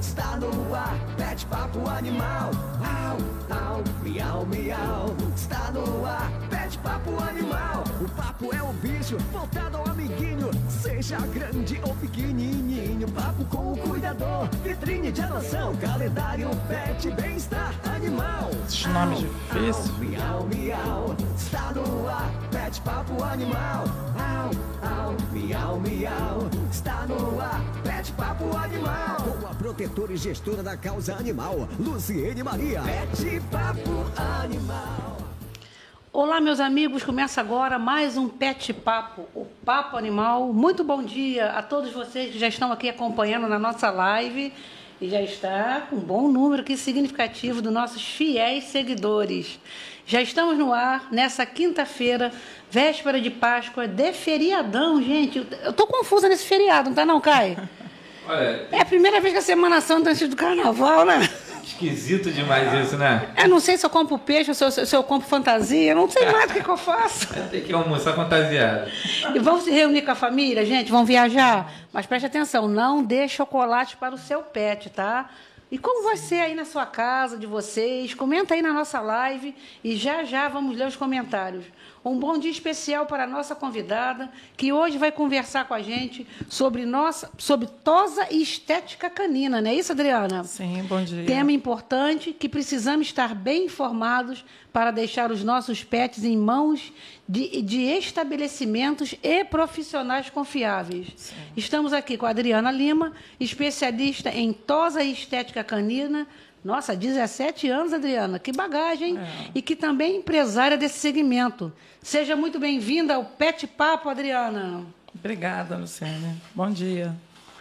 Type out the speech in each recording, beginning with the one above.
está no ar, pet papo animal. Au, au, miau, miau, está no ar, pet papo animal. Papo é o bicho, voltado ao amiguinho, seja grande ou pequenininho. Papo com o cuidador, vitrine de adoção, calendário, pet, bem-estar animal. Esses nomes difíceis. Miau, miau, está no ar, pet papo animal. Au, au, miau, miau, está no ar, pet papo animal. Com a protetora e gestora da causa animal, Luciene Maria. Pet papo animal. Olá, meus amigos, começa agora mais um Pet Papo, o Papo Animal. Muito bom dia a todos vocês que já estão aqui acompanhando na nossa live e já está um bom número aqui significativo dos nossos fiéis seguidores. Já estamos no ar nessa quinta-feira, véspera de Páscoa, de feriadão, gente. Eu tô confusa nesse feriado, não tá não, Caio? Olha, É a primeira vez que a Semana Santa antes do Carnaval, né? Esquisito demais isso, né? Eu não sei se eu compro peixe ou se eu, se eu compro fantasia, eu não sei mais o que, que eu faço. Tem que almoçar fantasiado. E vamos se reunir com a família, gente? Vão viajar? Mas preste atenção, não dê chocolate para o seu pet, tá? E como vai ser aí na sua casa, de vocês? Comenta aí na nossa live e já já vamos ler os comentários. Um bom dia especial para a nossa convidada, que hoje vai conversar com a gente sobre nossa, sobre tosa e estética canina, não é isso, Adriana? Sim, bom dia. Tema importante que precisamos estar bem informados para deixar os nossos pets em mãos de, de estabelecimentos e profissionais confiáveis. Estamos aqui com a Adriana Lima, especialista em tosa e estética canina. Nossa, 17 anos, Adriana, que bagagem, hein? E que também é empresária desse segmento. Seja muito bem-vinda ao Pet Papo, Adriana. Obrigada, Luciane. Bom dia.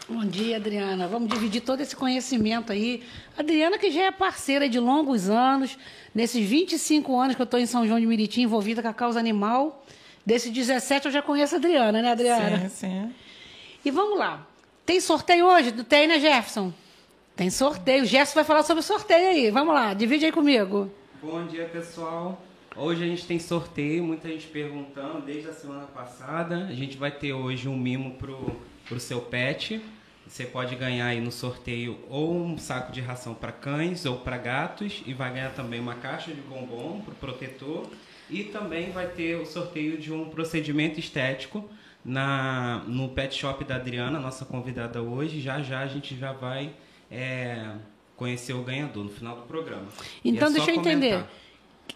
Bom dia, Adriana. Vamos dividir todo esse conhecimento aí. Adriana, que já é parceira de longos anos, nesses 25 anos que eu estou em São João de Meriti, envolvida com a causa animal. Desses 17 eu já conheço a Adriana, né, Adriana? Sim, sim. E vamos lá. Tem sorteio hoje? Tem, né, Jefferson? Tem sorteio. O Jefferson vai falar sobre o sorteio aí. Vamos lá, divide aí comigo. Bom dia, pessoal. Hoje a gente tem sorteio, muita gente perguntando desde a semana passada. A gente vai ter hoje um mimo pro, pro seu pet. Você pode ganhar aí no sorteio ou um saco de ração para cães ou para gatos e vai ganhar também uma caixa de bombom pro protetor e também vai ter o sorteio de um procedimento estético na no pet shop da Adriana, nossa convidada hoje. Já já a gente já vai é, conhecer o ganhador no final do programa. E Então, é deixa eu entender.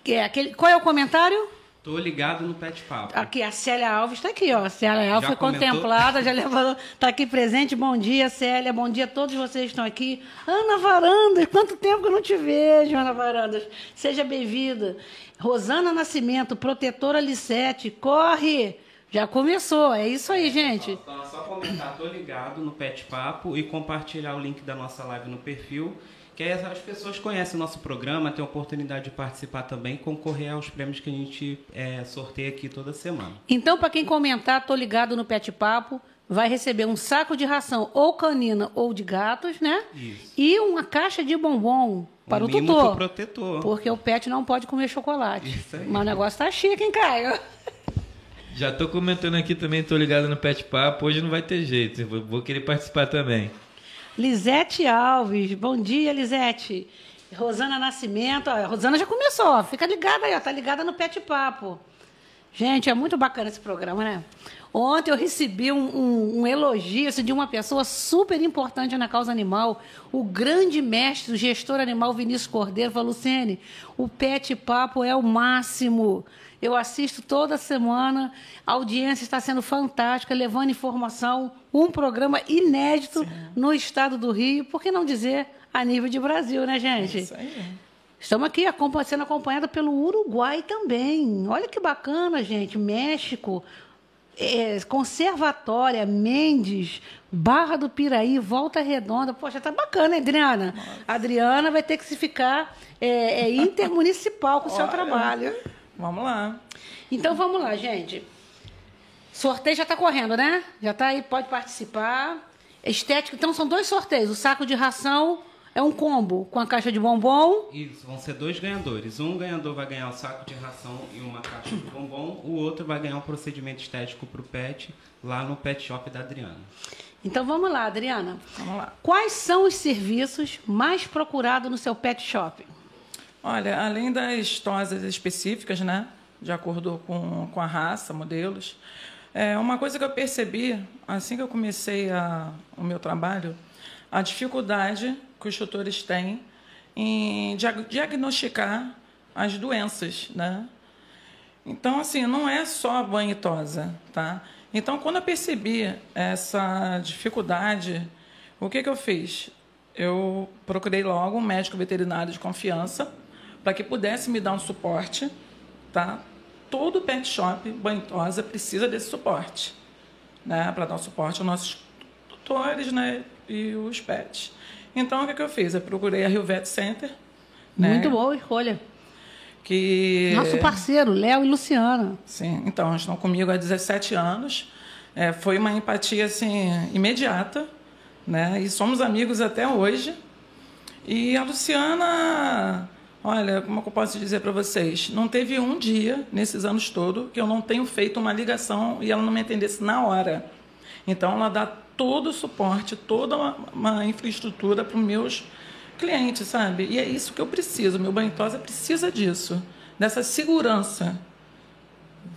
Que é aquele... Qual é o comentário? Tô ligado no Pet Papo. Aqui, a Célia Alves está aqui, ó. A Célia Alves Já foi comentou? contemplada, já levou, está aqui presente. Bom dia, Célia. Bom dia a todos vocês que estão aqui. Ana Varandas, quanto tempo que eu não te vejo, Ana Varandas. Seja bem-vinda. Rosana Nascimento, protetora Lissete. Corre! Já começou, é isso aí, gente. Só, só comentar, tô ligado no Pet Papo e compartilhar o link da nossa live no perfil. Que aí as pessoas conhecem o nosso programa, têm a oportunidade de participar também concorrer aos prêmios que a gente é, sorteia aqui toda semana. Então, para quem comentar, tô ligado no Pet Papo, vai receber um saco de ração ou canina ou de gatos, né? Isso. E uma caixa de bombom para Um o tutor. pro protetor. Porque o pet não pode comer chocolate. Isso aí. Mas o negócio tá chique, hein, Caio? Já tô comentando aqui também, tô ligado no Pet Papo. Hoje não vai ter jeito, vou, querer participar também. Lisete Alves, bom dia, Lisete. Rosana Nascimento, ó, a Rosana já começou, ó, fica ligada aí, ó, tá ligada no Pet Papo. Gente, é muito bacana esse programa, né? Ontem eu recebi um, um- um elogio assim, de uma pessoa super importante na causa animal, o grande mestre, o gestor animal Vinícius Cordeiro, falou, Luciene, o Pet Papo é o máximo. Eu assisto toda semana, a audiência está sendo fantástica, levando informação, um programa inédito no estado do Rio, por que não dizer a nível de Brasil, né, gente? Isso aí. Estamos aqui sendo acompanhada pelo Uruguai também. Olha que bacana, gente. México, é, Conservatória, Mendes, Barra do Piraí, Volta Redonda. Poxa, tá bacana, hein, Adriana? A Adriana vai ter que se ficar é, é, intermunicipal com o seu trabalho. Vamos lá. Então vamos lá, gente. Sorteio já está correndo, né? Já está aí, pode participar. Estética, então são dois sorteios: o saco de ração É um combo com a caixa de bombom. Isso, vão ser dois ganhadores. Um ganhador vai ganhar o saco de ração e uma caixa de bombom, o outro vai ganhar um procedimento estético para o pet lá no pet shop da Adriana. Então vamos lá, Adriana. Vamos lá. Quais são os serviços mais procurados no seu pet shop? Olha, além das tosas específicas, né? De acordo com, com a raça, modelos. É, uma coisa que eu percebi, assim que eu comecei a, o meu trabalho, a dificuldade que os tutores têm em dia- diagnosticar as doenças, né? Então, assim, não é só banho e tosa, tá? Então, quando eu percebi essa dificuldade, o que, que eu fiz? Eu procurei logo um médico veterinário de confiança para que pudesse me dar um suporte, tá? Todo pet shop, banho tosa, precisa desse suporte, né? Para dar um suporte aos nossos tutores, né? E os pets. Então, o que, que eu fiz? Eu procurei a Rio Vet Center, né? Muito boa escolha. Que Nosso parceiro, Léo e Luciana. Sim, então, estão comigo há 17 anos. É, foi uma empatia assim, imediata, né? E somos amigos até hoje. E a Luciana, olha, como é eu posso dizer para vocês? Não teve um dia, nesses anos todos, que eu não tenho feito uma ligação e ela não me atendesse na hora. Então, ela dá todo o suporte, toda uma, uma infraestrutura para os meus clientes, sabe? E é isso que eu preciso. Meu banho tosa precisa disso, dessa segurança,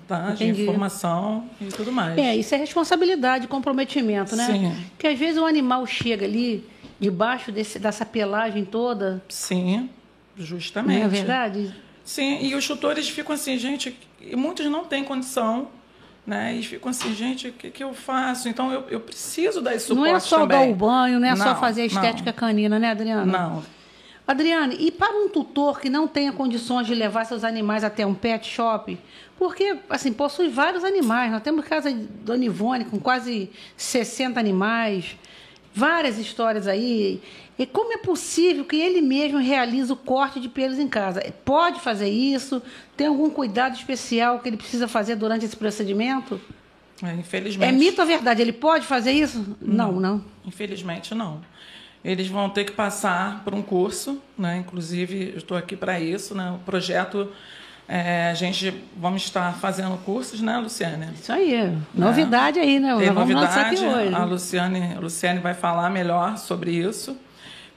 tá? De informação e tudo mais. É, isso é responsabilidade, comprometimento, né? Sim. Porque às vezes o animal chega ali, debaixo desse, dessa pelagem toda, Sim, justamente. não é verdade? Sim, e os tutores ficam assim, gente, e muitos não têm condição, né? E ficam assim, gente, o que, que eu faço? Então eu, eu preciso dar esse suporte não é só também. dar o banho, não é só Não, fazer a estética não. canina, né, Adriana? Não, Adriane, e para um tutor que não tenha condições de levar seus animais até um pet shop, porque, assim, possui vários animais. Nós temos casa de Dona Ivone com quase 60 animais, várias histórias aí. E como é possível que ele mesmo realize o corte de pelos em casa? Pode fazer isso? Tem algum cuidado especial que ele precisa fazer durante esse procedimento? é, infelizmente. É mito ou verdade? Ele pode fazer isso? Não, não. Infelizmente, não. Eles vão ter que passar por um curso, né? Inclusive, eu estou aqui para isso, né? O projeto, é, a gente vamos estar fazendo cursos, né, Luciane? Isso aí. Novidade aí, né? Tem Nós vamos lançar aqui novidade, hoje. a Luciane, a Luciane vai falar melhor sobre isso.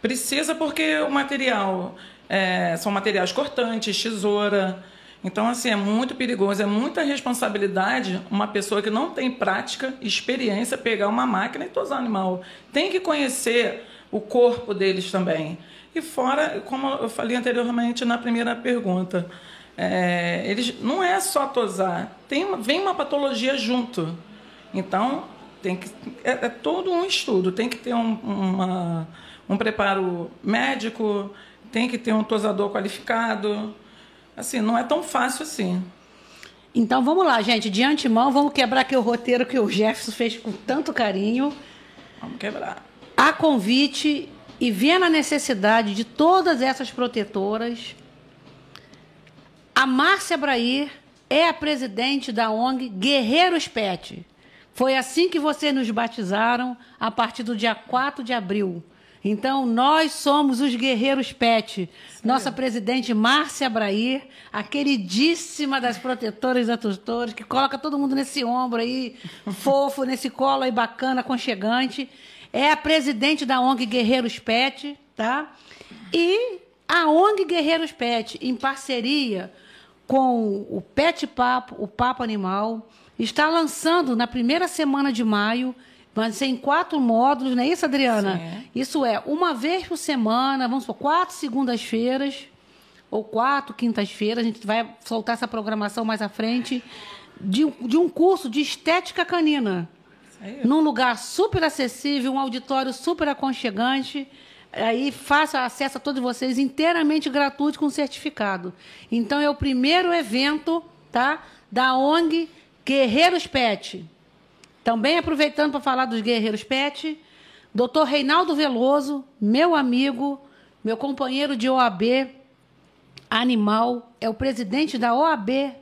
Precisa porque o material é, são materiais cortantes, tesoura. Então, assim, é muito perigoso, é muita responsabilidade uma pessoa que não tem prática, experiência, pegar uma máquina e tosar animal. Tem que conhecer o corpo deles também. E fora, como eu falei anteriormente na primeira pergunta, é, eles não é só tosar, tem, vem uma patologia junto. Então, tem que, é, é todo um estudo. Tem que ter um, uma- um preparo médico, tem que ter um tosador qualificado. Assim, não é tão fácil assim. Então vamos lá, gente. De antemão, vamos quebrar aqui o roteiro que o Jefferson fez com tanto carinho. Vamos quebrar. A convite e vendo a necessidade de todas essas protetoras, a Márcia Brair é a presidente da ONG Guerreiros Pet. Foi assim que vocês nos batizaram a partir do dia 4 de abril. Então, nós somos os Guerreiros Pet. Nossa presidente Márcia Brair, a queridíssima das protetoras e da tutores, que coloca todo mundo nesse ombro aí, fofo, nesse colo aí bacana, aconchegante. É a presidente da ONG Guerreiros Pet, tá? E a ONG Guerreiros Pet, em parceria com o Pet Papo, o Papo Animal, está lançando na primeira semana de maio, vai ser em quatro módulos, não é isso, Adriana? Sim. Isso é uma vez por semana, vamos supor, quatro segundas-feiras ou quatro quintas-feiras, a gente vai soltar essa programação mais à frente, de, um- de um curso de estética canina Isso aí. num lugar super acessível, um auditório super aconchegante. Aí faça acesso a todos vocês inteiramente gratuito com certificado. Então é o primeiro evento, tá? Da ONG Guerreiros Pet. Também aproveitando para falar dos Guerreiros Pet, Dr. Reinaldo Veloso, meu amigo, meu companheiro de OAB Animal, é o presidente da OAB é,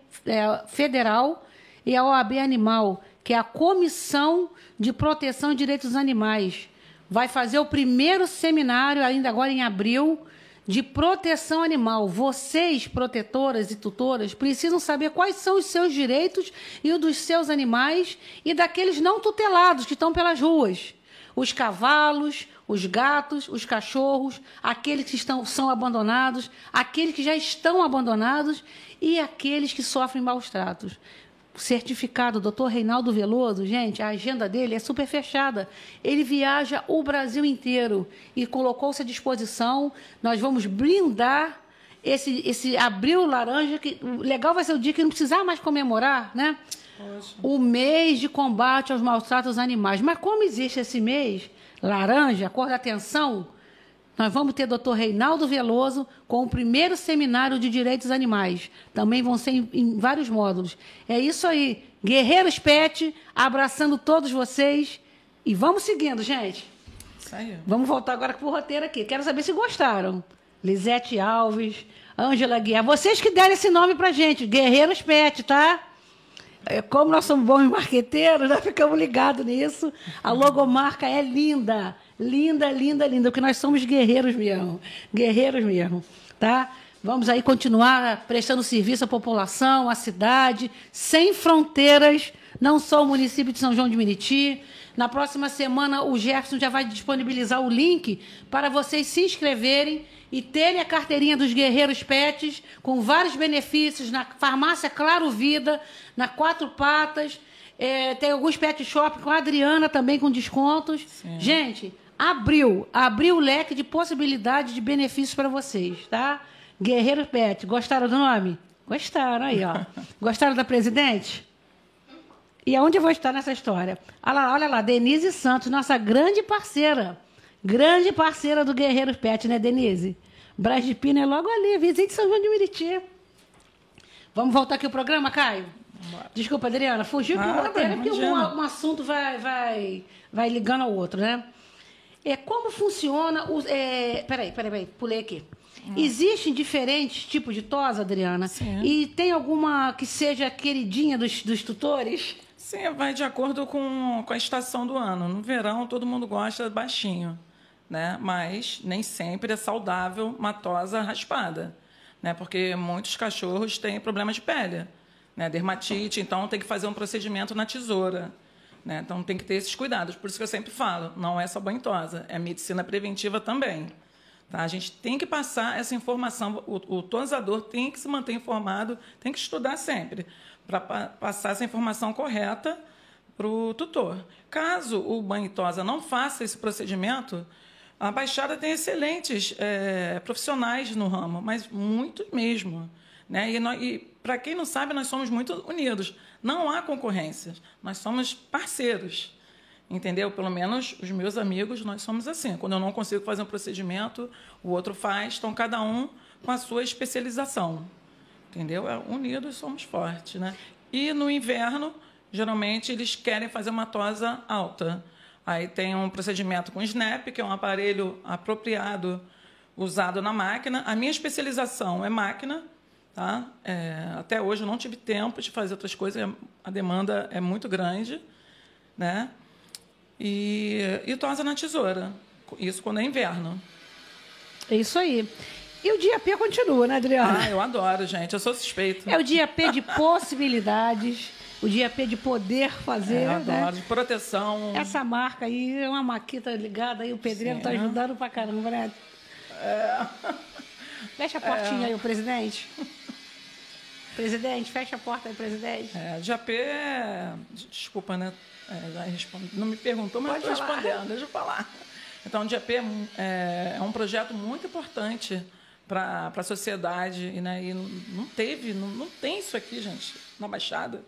Federal e a OAB Animal, que é a Comissão de Proteção de Direitos Animais. vai fazer o primeiro seminário, ainda agora em abril, de proteção animal. Vocês, protetoras e tutoras, precisam saber quais são os seus direitos e os dos seus animais e daqueles não tutelados que estão pelas ruas. Os cavalos, os gatos, os cachorros, aqueles que estão, são abandonados, aqueles que já estão abandonados e aqueles que sofrem maus tratos certificado, doutor Reinaldo Veloso, gente, a agenda dele é super fechada. Ele viaja o Brasil inteiro e colocou-se à disposição. Nós vamos brindar esse, esse abril laranja, que legal vai ser o dia que não precisar mais comemorar, né? Poxa. O mês de combate aos maus tratos animais. Mas como existe esse mês, laranja, cor da atenção, nós vamos ter doutor Reinaldo Veloso com o primeiro seminário de direitos animais. Também vão ser em, em vários módulos. É isso aí. Guerreiros Pet, abraçando todos vocês. E vamos seguindo, gente. Aí. Vamos voltar agora para o roteiro aqui. Quero saber se gostaram. Lisete Alves, Ângela Guiar. Vocês que deram esse nome para gente. Guerreiros Pet, tá? É, como nós somos bons marqueteiros, nós ficamos ligados nisso. A logomarca é linda. Linda, linda, linda, porque nós somos guerreiros mesmo. Guerreiros mesmo, tá? Vamos aí continuar prestando serviço à população, à cidade, sem fronteiras, não só o município de São João de Meriti. Na próxima semana, o Jefferson já vai disponibilizar o link para vocês se inscreverem e terem a carteirinha dos Guerreiros Pets, com vários benefícios na farmácia Claro Vida, na Quatro Patas. É, tem alguns pet shop com a Adriana também com descontos. Sim. Gente, abriu, abriu o leque de possibilidades de benefícios para vocês, tá? Guerreiro Pet, gostaram do nome? Gostaram aí, ó. Gostaram da presidente? E aonde eu vou estar nessa história? Olha lá, olha lá, Denise Santos, nossa grande parceira. Grande parceira do Guerreiros Pet, né, Denise? Braz de Pina é logo ali, vizinho de São João de Meriti. Vamos voltar aqui o programa, Caio? Desculpa, Adriana, fugiu ah, pro roteiro, porque um, um assunto vai, vai, vai ligando ao outro, né? É, como funciona o. É, peraí, peraí, peraí, pulei aqui. Hum. Existem diferentes tipos de tosa, Adriana? Sim. E tem alguma que seja queridinha dos, dos tutores? Sim, vai de acordo com, com a estação do ano. No verão, todo mundo gosta baixinho, né? Mas nem sempre é saudável uma tosa raspada, né? Porque muitos cachorros têm problemas de pele, né? Dermatite, então tem que fazer um procedimento na tesoura. Né? Então tem que ter esses cuidados. Por isso que eu sempre falo, não é só banhosa, é medicina preventiva também. Tá? A gente tem que passar essa informação, o, o tosador tem que se manter informado, tem que estudar sempre, para pa passar essa informação correta para o tutor. Caso o banho tosa não faça esse procedimento, a Baixada tem excelentes é, profissionais no ramo, mas muitos mesmo. Né? E, e para quem não sabe, nós somos muito unidos. Não há concorrência. Nós somos parceiros. Entendeu? Pelo menos os meus amigos, nós somos assim. Quando eu não consigo fazer um procedimento, o outro faz. Então, cada um com a sua especialização. Entendeu? É, unidos somos fortes. Né? E no inverno, geralmente, eles querem fazer uma tosa alta. Aí tem um procedimento com SNAP, que é um aparelho apropriado usado na máquina. A minha especialização é máquina, Tá? É, até hoje eu não tive tempo de fazer outras coisas, a demanda é muito grande. Né? E, e tosa na tesoura, isso quando é inverno. É isso aí. E o dia P continua, né, Adriana? Ah, eu adoro, gente. Eu sou suspeito. É o dia P de possibilidades, o dia P de poder fazer. É, eu né? adoro, de proteção. Essa marca aí é uma maquita ligada aí, o pedreiro está ajudando pra caramba, né? É. Fecha a portinha é. aí, o presidente. Presidente, fecha a porta aí, presidente. É, JP, desculpa, né? É, não me perguntou, mas estou respondendo, deixa eu falar. Então, o JP é, é um projeto muito importante para a sociedade, né? e não teve, não, não tem isso aqui, gente, na Baixada.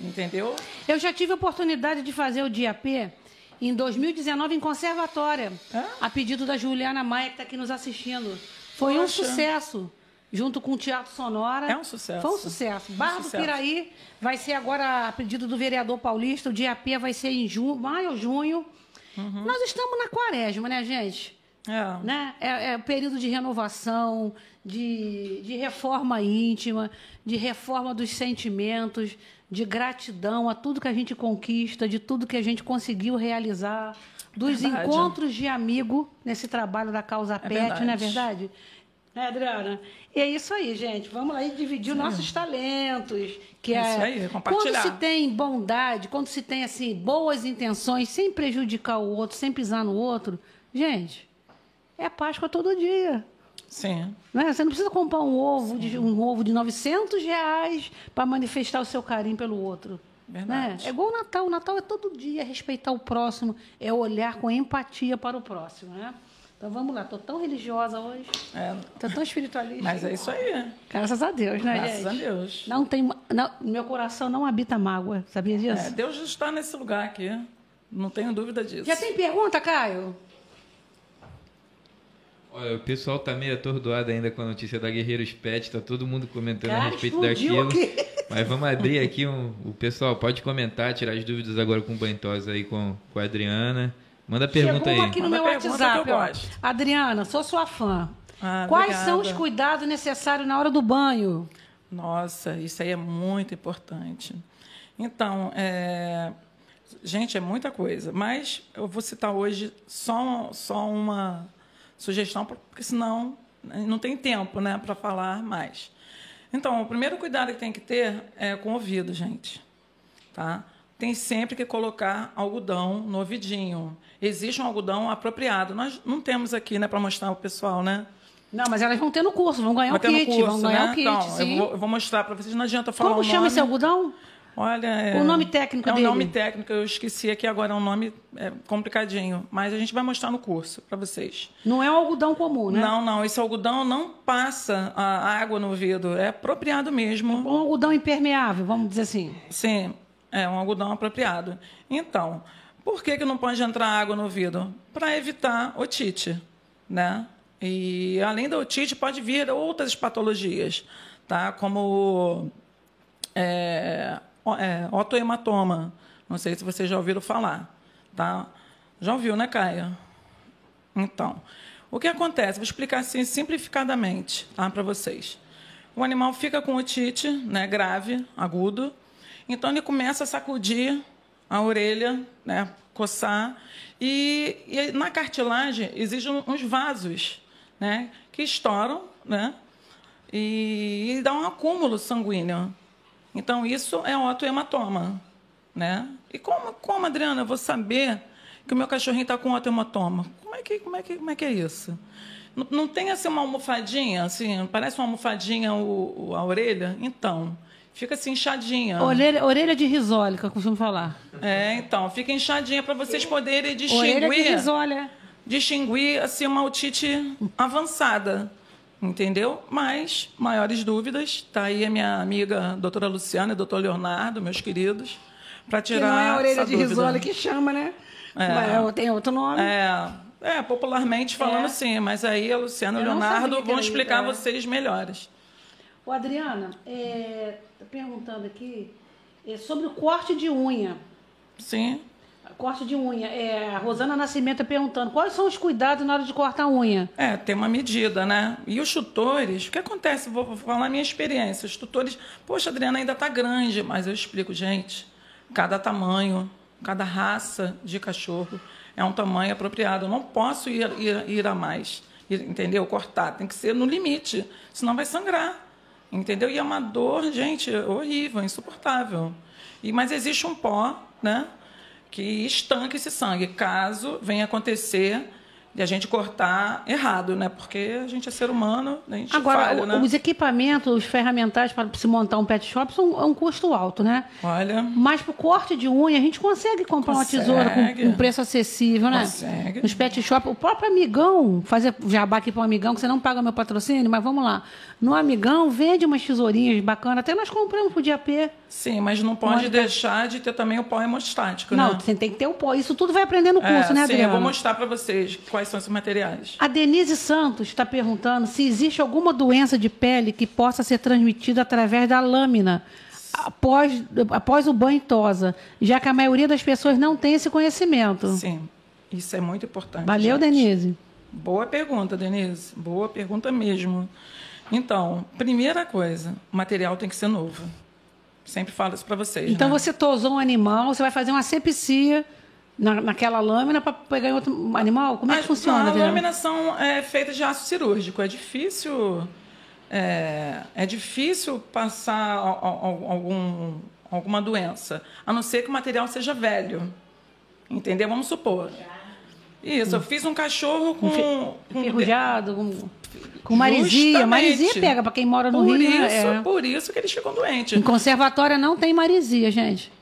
Entendeu? Eu já tive a oportunidade de fazer o DIAP em 2019 em conservatória, é? a pedido da Juliana Maia, que está aqui nos assistindo. Foi Poxa. um sucesso junto com o Teatro Sonora. É um sucesso. Foi um sucesso. Barra um do Piraí vai ser agora, a pedido do vereador paulista, o dia P vai ser em junho, maio ou junho. Uhum. Nós estamos na quaresma, né, gente? É. Né? É, é período de renovação, de, de reforma íntima, de reforma dos sentimentos, de gratidão a tudo que a gente conquista, de tudo que a gente conseguiu realizar, dos Verdade. encontros de amigo nesse trabalho da causa PET, verdade. não é verdade? Né, Adriana? E é isso aí, gente. Vamos e dividir os nossos talentos. Que É é, isso aí, Quando compartilhar. se tem bondade, quando se tem assim boas intenções, sem prejudicar o outro, sem pisar no outro, gente, é Páscoa todo dia. Sim. Né? Você não precisa comprar um ovo, de, um ovo de 900 reais para manifestar o seu carinho pelo outro. Verdade. Né? É igual o Natal. O Natal é todo dia, é respeitar o próximo, é olhar com empatia para o próximo. Né? Então vamos lá, estou tão religiosa hoje, É, estou tão espiritualista. mas é isso aí. Graças a Deus, né, Graças gente? a Deus. Não tem, não, meu coração não habita mágoa, sabia disso? É, Deus está nesse lugar aqui. Não tenho dúvida disso. Já tem pergunta, Caio? Olha, o pessoal tá meio atordoado ainda com a notícia da Guerreiros Pet, tá todo mundo comentando Cara, a respeito daquilo. aqui. Mas vamos abrir aqui um, o pessoal pode comentar, tirar as dúvidas agora com o Bantosa aí com, com a Adriana. Manda pergunta Chegou aí. aqui no Manda meu WhatsApp. ó. Adriana, sou sua fã. Ah, Quais obrigada. são os cuidados necessários na hora do banho? Nossa, isso aí é muito importante. Então, é, gente, é muita coisa. Mas eu vou citar hoje só, só uma sugestão, porque senão né, não tem tempo né, para falar mais. Então, o primeiro cuidado que tem que ter é com o ouvido, gente. Tá? Tem sempre que colocar algodão no ouvidinho. Existe um algodão apropriado. Nós não temos aqui né, para mostrar ao pessoal, né? Não, mas elas vão ter no curso, vão ganhar Vai o ter no kit, curso, vão ganhar né? o kit, então, sim. eu vou, eu vou mostrar para vocês. Não adianta falar Como o chama nome. esse algodão? Olha, é... O nome técnico é um dele? nome técnico, eu esqueci aqui agora, é um nome é, complicadinho, mas a gente vai mostrar no curso para vocês. Não é um algodão comum, né? Não, não, esse algodão não passa a água no ouvido, é apropriado mesmo. Um algodão impermeável, vamos dizer assim. Sim, é um algodão apropriado. Então, por que, que não pode entrar água no ouvido? Para evitar otite, né? E além da otite, pode vir outras patologias, tá? Como é, é, otohematoma. Não sei se vocês já ouviram falar, tá? Já ouviu, né, Caia? Então, o que acontece? Vou explicar assim simplificadamente tá, para vocês. O animal fica com otite, né, grave, agudo, então ele começa a sacudir a orelha, né, coçar, e, e na cartilagem existem uns vasos né, que estouram né, e, e dá um acúmulo sanguíneo. Então, isso é otohematoma. Né? E como, como, Adriana, eu vou saber que o meu cachorrinho está com otohematoma? Como é que, como é que, como é, que é isso? Não, tem assim uma almofadinha, assim, parece uma almofadinha o, o- a orelha? Então, fica assim inchadinha. Orelha, orelha de que eu costumo falar. É, então, fica inchadinha para vocês poderem Orelha de distinguir é. distinguir assim uma otite avançada, entendeu? Mas maiores dúvidas, tá aí a minha amiga doutora Luciana e doutor Leonardo, meus queridos, para Que tirar não é a orelha de risole que chama, né? Mas tem outro nome. É, é, popularmente falando É. sim, mas aí a Luciana e o Leonardo que vão explicar é. vocês melhores. Ô, Adriana, é, tô perguntando aqui é, sobre o corte de unha. Sim. Corte de unha. É, a Rosana Nascimento tá perguntando quais são os cuidados na hora de cortar a unha. É, tem uma medida, né? E os tutores, o que acontece? Vou vou falar a minha experiência. Os tutores, poxa, Adriana ainda está grande, mas eu explico, gente, cada tamanho, cada raça de cachorro é um tamanho apropriado. Eu não posso ir, ir, ir a mais, ir, entendeu? Cortar, tem que ser no limite, senão vai sangrar, entendeu? E é uma dor, gente, horrível, insuportável. E, mas existe um pó, né? que estanque esse sangue, caso venha acontecer de a gente cortar errado, né? Porque a gente é ser humano, a gente Agora, falha, o- né? os equipamentos, os ferramentais para se montar um pet shop são é um custo alto, né? Olha, Mas pro corte de unha, a gente consegue comprar uma Consegue. tesoura com um preço acessível, né? Consegue. Nos pet shop. O próprio Amigão, fazer jabá aqui para um Amigão, que você não paga meu patrocínio, mas vamos lá. No Amigão, vende umas tesourinhas bacanas. Até nós compramos pro dia P. sim, mas não pode Pode- deixar de ter também o pó hemostático, Não, né? você tem que ter o pó. Isso tudo vai aprender no curso, É, né, sim, Adriana? eu vou mostrar para vocês quais são esses materiais. A Denise Santos está perguntando se existe alguma doença de pele que possa ser transmitida através da lâmina após, após o banho tosa, já que a maioria das pessoas não tem esse conhecimento. Sim, isso é muito importante. Valeu, gente. Denise. Boa pergunta, Denise. Boa pergunta mesmo. Então, primeira coisa, o material tem que ser novo. Sempre falo isso para vocês. Então né? você tosou um animal, você vai fazer uma sepsia na, naquela lâmina para pegar em outro animal? Como é que As- funciona? As Adriana? lâminas são é, feitas de aço cirúrgico. É difícil, é, é difícil passar al- al- algum, alguma doença, a não ser que o material seja velho. Entendeu? Vamos supor. Isso, eu fiz um cachorro com. com Enferrujado, com, com marisia. Justamente. Marisia pega para quem mora no por Rio. Isso, né? É. Por isso que eles ficam doentes. Em conservatória não tem marisia, gente.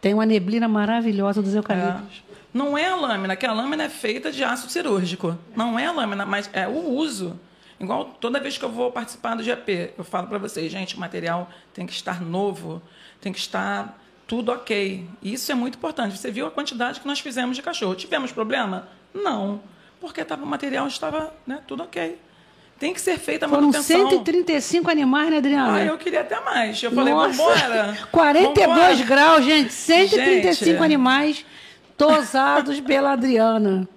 Tem uma neblina maravilhosa dos É. eucaliptos. Não é a lâmina, que a lâmina é feita de aço cirúrgico. Não é a lâmina, mas é o uso. Igual toda vez que eu vou participar do GP, eu falo para vocês, gente, o material tem que estar novo, tem que estar tudo ok. Isso é muito importante. Você viu a quantidade que nós fizemos de cachorro. Tivemos problema? Não. Porque tava, o material estava né, tudo ok. Tem que ser feita a Foram manutenção. 135 animais, né, Adriana? Ah, eu queria até mais. Eu falei, Nossa, vambora. 42 vambora. graus, gente. 135 Gente. animais tosados pela Adriana.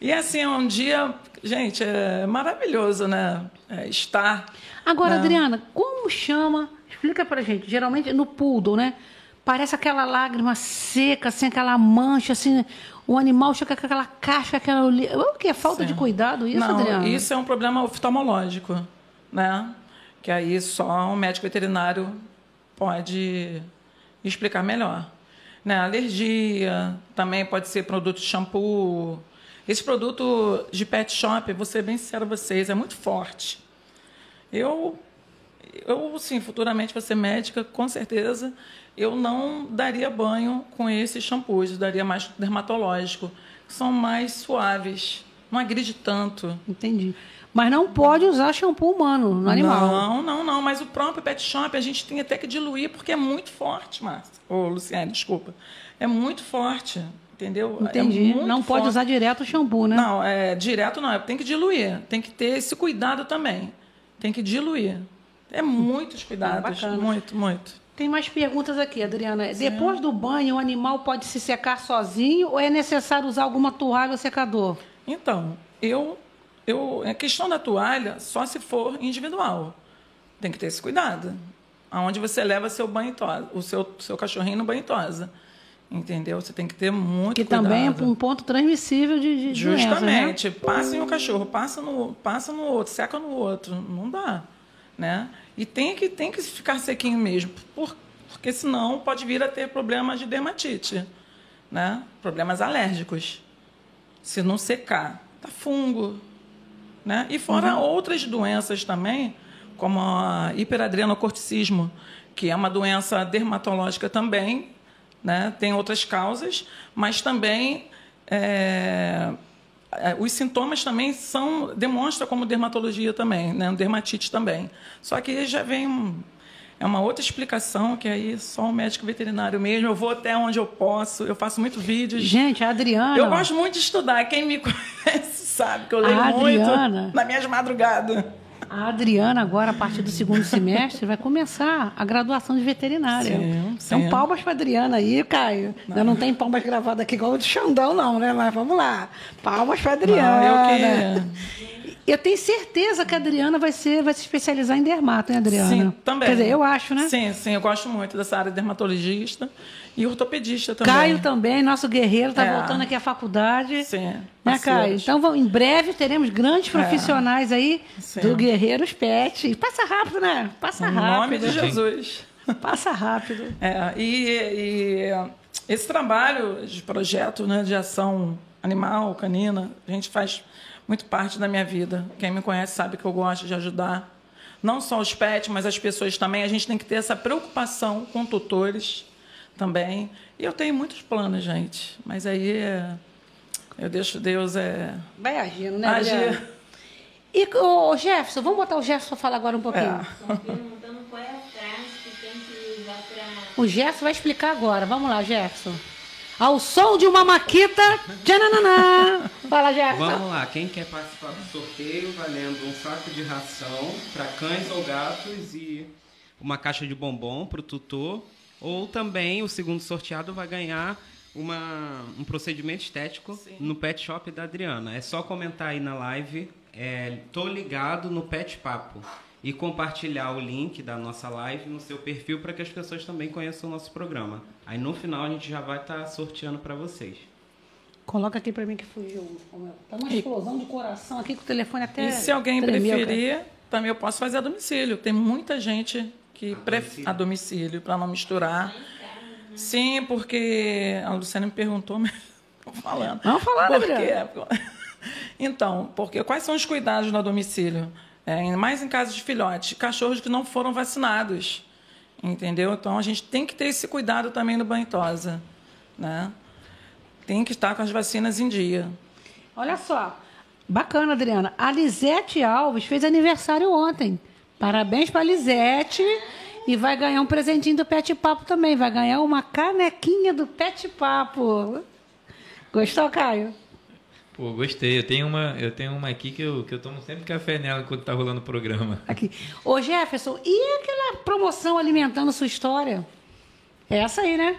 E assim, é um dia, gente, é maravilhoso, né? É, estar. Agora, né? Adriana, como chama? Explica pra gente. Geralmente no poodle, né? Parece aquela lágrima seca, assim, aquela mancha, assim. O animal chega com aquela casca, aquela. O que é falta de cuidado isso, Não, Adriana? isso é um problema oftalmológico, né? Que aí só um médico veterinário pode explicar melhor. Né? Alergia, também pode ser produto de shampoo. Esse produto de pet shop, vou ser bem sincero a vocês, é muito forte. Eu, eu sim, futuramente vou ser médica, com certeza. Eu não daria banho com esses shampoos, eu daria mais dermatológico, que são mais suaves, não agride tanto. Entendi. Mas não pode usar shampoo humano no animal. Não, não, não. Mas o próprio pet shop a gente tem até que diluir porque é muito forte, Márcia. Ô, Luciane, desculpa. É muito forte, entendeu? É Entendi. muito não pode forte. usar direto o shampoo, né? Não, é, direto não. Tem que diluir. Tem que ter esse cuidado também. Tem que diluir. É muitos cuidados. bacana. muito, muito. Tem mais perguntas aqui, Adriana. Depois do banho, o animal pode se secar sozinho ou é necessário usar alguma toalha ou secador? Então, eu, eu, a questão da toalha só se for individual. Tem que ter esse cuidado. Aonde você leva seu banho tosa, o seu, seu cachorrinho no banho tosa. Entendeu? Você tem que ter muito Que cuidado. também é um ponto transmissível de, de doença, né? Justamente. Passa em um cachorro, passa no, passa no outro, seca no outro. Não dá. Né? E tem que, tem que ficar sequinho mesmo, por- porque senão pode vir a ter problemas de dermatite, né? problemas alérgicos. Se não secar, tá fungo. Né? E fora Uhum. outras doenças também, como a hiperadrenocorticismo, que é uma doença dermatológica também, né? tem outras causas, mas também é, os sintomas também são demonstra como dermatologia também, né? dermatite também. Só que já vem um- é uma outra explicação que aí só o médico veterinário mesmo. Eu vou até onde eu posso, eu faço muito vídeos. Gente, a Adriana. Eu gosto muito de estudar. Quem me conhece sabe que eu leio A Adriana. muito nas minhas madrugadas. A Adriana, agora, a partir do segundo semestre, vai começar a graduação de veterinária. Sim, Então, sim. palmas para Adriana aí, Caio. Ainda não tem palmas gravadas aqui igual o do Xandão, não, né? Mas vamos lá. Palmas para Adriana. Não, eu que- Eu tenho certeza que a Adriana vai, ser, vai se especializar em dermato, hein, Adriana? Sim, também. Quer dizer, eu acho, né? Sim, sim, eu gosto muito dessa área de dermatologista e ortopedista também. Caio também, nosso guerreiro, está É. voltando aqui à faculdade. Sim, Né, parceiros. Caio? Então, em breve teremos grandes profissionais aí Sim. do Guerreiros Pet. Passa rápido, né? Passa Em rápido. nome de Jesus. Passa rápido. É, e, e esse trabalho de projeto né, de ação animal, canina, a gente faz muito parte da minha vida. Quem me conhece sabe que eu gosto de ajudar. Não só os pets, mas as pessoas também. A gente tem que ter essa preocupação com tutores também. E eu tenho muitos planos, gente. Mas aí é, eu deixo Deus é, Vai agindo, né, agir. Adriana? E o Jefferson, vamos botar o Jefferson para falar agora um pouquinho. É. Estão perguntando qual é a frase que tem que usar para. O Jefferson vai explicar agora. Vamos lá, Jefferson. Ao som de uma maquita. Tchananã. Fala, Jefferson. Vamos lá, quem quer participar do sorteio valendo um saco de ração para cães ou gatos e uma caixa de bombom para o tutor. Ou também o segundo sorteado vai ganhar uma, um procedimento estético no pet shop da Adriana. É só comentar aí na live. É, tô ligado no Pet Papo. e compartilhar o link da nossa live no seu perfil para que as pessoas também conheçam o nosso programa. Aí no final a gente já vai estar sorteando para vocês. Coloca aqui pra mim que fugiu. Tá uma explosão de coração aqui com o telefone até. E se alguém tremeu, cara. preferir, também eu posso fazer a domicílio. Tem muita gente que prefere a domicílio para não misturar. Sim, porque a Luciana me perguntou, mas tô falando. Vamos falar, Por quê? Então, porque quais são os cuidados no domicílio? É, ainda mais em casos de filhotes, cachorros que não foram vacinados. Entendeu? Então a gente tem que ter esse cuidado também no banho tosa, né? Tem que estar com as vacinas em dia. Olha só. Bacana, Adriana. A Lisete Alves fez aniversário ontem. Parabéns pra Lisete. E vai ganhar um presentinho do Pet Papo também. Vai ganhar uma canequinha do Pet Papo. Gostou, Caio? Pô, gostei. Eu tenho uma, eu tenho uma aqui que eu, que eu tomo sempre café nela quando tá rolando o programa. Aqui. Ô, Jefferson, e aquela promoção alimentando sua história? É essa aí, né?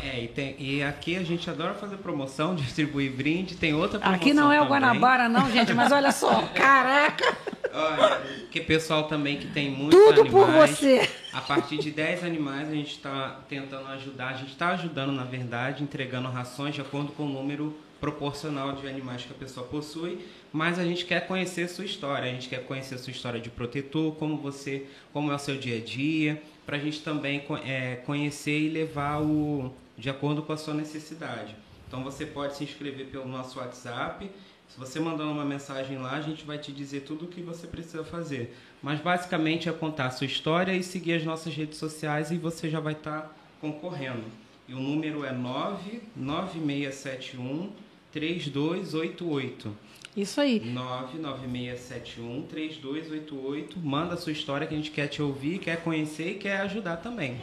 É, e, tem- e aqui a gente adora fazer promoção, distribuir brinde, tem outra promoção Aqui não é o também. Guanabara, não, gente, mas olha só. Caraca! Olha, que pessoal também que tem muitos Tudo animais. por você. A partir de 10 animais a gente está tentando ajudar, a gente está ajudando na verdade, entregando rações de acordo com o número proporcional de animais que a pessoa possui, mas a gente quer conhecer sua história, a gente quer conhecer sua história de protetor, como você, como é o seu dia a dia, para a gente também é, conhecer e levar o de acordo com a sua necessidade. Então você pode se inscrever pelo nosso WhatsApp. Se você mandar uma mensagem lá, a gente vai te dizer tudo o que você precisa fazer. Mas basicamente é contar a sua história e seguir as nossas redes sociais e você já vai estar concorrendo. E o número é 99671 3288. Isso aí. 99671 3288. Manda a sua história que a gente quer te ouvir, quer conhecer e quer ajudar também.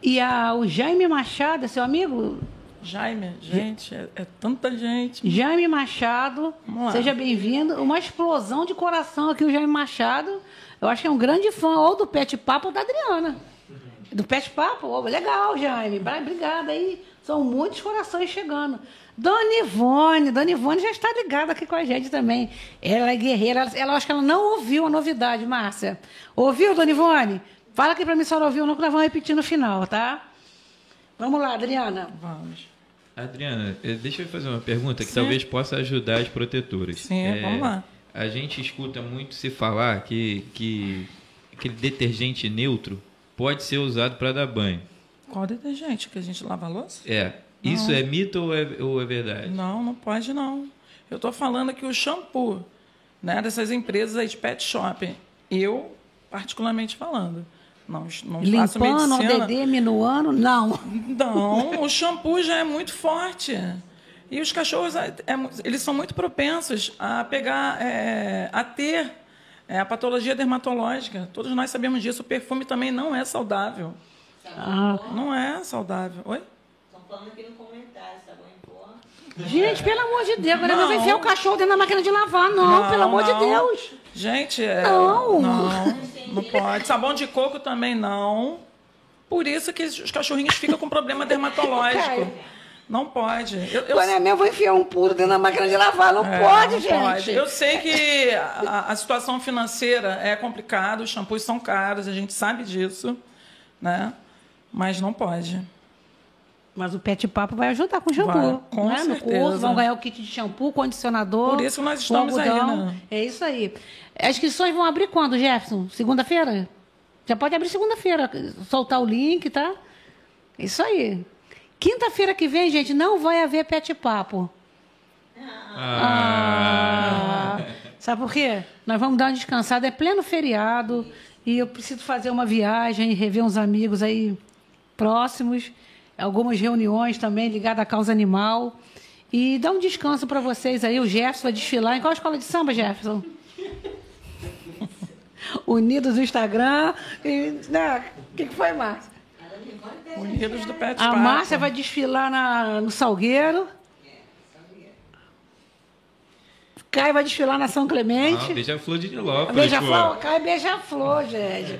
E a, o Jaime Machado, é seu amigo? Jaime, gente, é, é tanta gente. Jaime Machado, seja bem-vindo. Uma explosão de coração aqui, o Jaime Machado. Eu acho que é um grande fã ou do Pet Papo ou da Adriana. Do Pet Papo? Ô, legal, Jaime. Obrigada aí. São muitos corações chegando. Dona Ivone, Dona Ivone já está ligada aqui com a gente também. Ela é guerreira. Ela, ela acho que ela não ouviu a novidade, Márcia. Ouviu, Dona Ivone? Fala aqui para mim se ela ouviu, não, que nós vamos repetir no final, tá? Vamos lá, Adriana. Vamos. Adriana, eh, deixa eu fazer uma pergunta que Sim. talvez possa ajudar as protetoras. Sim, Eh, vamos lá. A gente escuta muito se falar que, que aquele detergente neutro pode ser usado para dar banho. Qual detergente que a gente lava a louça? É. Isso é mito ou é, ou é verdade? Não, não pode não. Eu estou falando que o shampoo né, dessas empresas aí de pet shop, eu, particularmente falando, não, não faço Limpando, medicina. ODD, minuano, não. Não, o shampoo já é muito forte. E os cachorros, é, é eles são muito propensos a pegar, é, a ter é, a patologia dermatológica. Todos nós sabemos disso. O perfume também não é saudável. Ah, Não é saudável. Oi? Aqui no comentário, gente, pelo amor de Deus, agora Não. vai enfiar o cachorro dentro da máquina de lavar. Não, pelo amor de não. Deus. Gente, é, Não. não, não pode. Sabão de coco também não. Por isso que os cachorrinhos ficam com problema dermatológico. Não pode. Eu, eu Agora é meu, vou enfiar um puro dentro da máquina de lavar. Não É, pode, não gente. pode. Eu sei que a, a situação financeira é complicada, os shampoos são caros, a gente sabe disso, né? Mas não pode. Mas o Pet Papo vai ajudar com shampoo. Vai, com né? No certeza. curso, vão ganhar o kit de shampoo, condicionador. Por isso nós estamos aí, né? É isso aí. As inscrições vão abrir quando, Jefferson? Segunda-feira? Já pode abrir segunda-feira. Soltar o link, tá? Isso aí. Quinta-feira que vem, gente, não vai haver Pet Papo. Ah, sabe por quê? Nós vamos dar uma descansada, é pleno feriado e eu preciso fazer uma viagem, rever uns amigos aí próximos, algumas reuniões também ligadas à causa animal e dar um descanso para vocês aí. O Jefferson vai desfilar em qual escola de samba, Jefferson? Unidos no Instagram. E, né? O que, que foi, Márcia? Unidos do Pet A. Márcia vai desfilar na, no Salgueiro. Caio vai desfilar na São Clemente. Ah, beija-flor de Nilópolis, Beija-flor. Caio beija-flor, gente.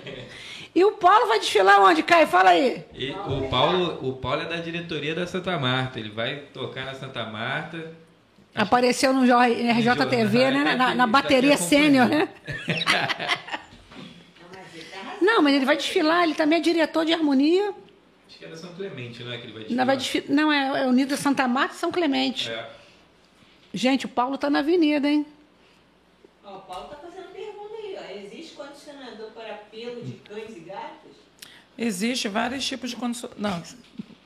E o Paulo vai desfilar onde, Caio? Fala aí. E o Paulo, o Paulo é da diretoria da Santa Marta. Ele vai tocar na Santa Marta. Apareceu no RJTV, né? Na, na bateria sênior, né? Não, mas ele vai desfilar, ele também é diretor de harmonia. Acho que era São Clemente, não é que ele vai Não, vai desfi- não é, é unido a Santa Marta e São Clemente. É. Gente, o Paulo tá na avenida, hein? Ó, o Paulo tá fazendo pergunta aí, ó. Existe condicionador de cães e gatos? Existe vários tipos de condição. Não,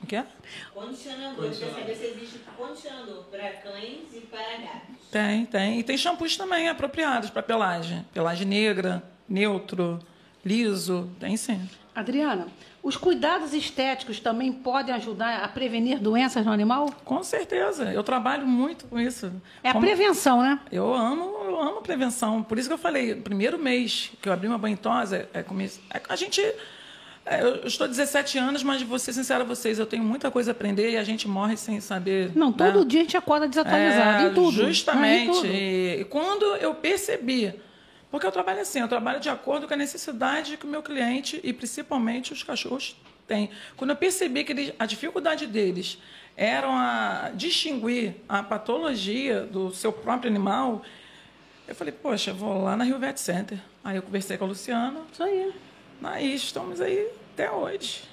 o que é? Condicionador. Quer saber se existe condicionador para cães e para gatos. Tem, tem. E tem shampoos também apropriados para pelagem. Pelagem negra, neutro, liso, tem sim. Adriana, os cuidados estéticos também podem ajudar a prevenir doenças no animal? Com certeza. Eu trabalho muito com isso. É a Como- prevenção, né? Eu amo, eu amo prevenção. Por isso que eu falei, primeiro mês que eu abri uma banhosa, é, come- é, a gente. é, eu estou 17 anos, mas vou ser sincera a vocês, eu tenho muita coisa a aprender e a gente morre sem saber. Não, todo né? dia a gente acorda desatualizado É, em tudo. Justamente. Em tudo. E, e quando eu percebi, porque eu trabalho assim, eu trabalho de acordo com a necessidade que o meu cliente e principalmente os cachorros têm. Quando eu percebi que eles- a dificuldade deles era a distinguir a patologia do seu próprio animal, eu falei, poxa, eu vou lá na Rio Vet Center. Aí eu conversei com a Luciana, Isso aí. aí estamos aí até hoje.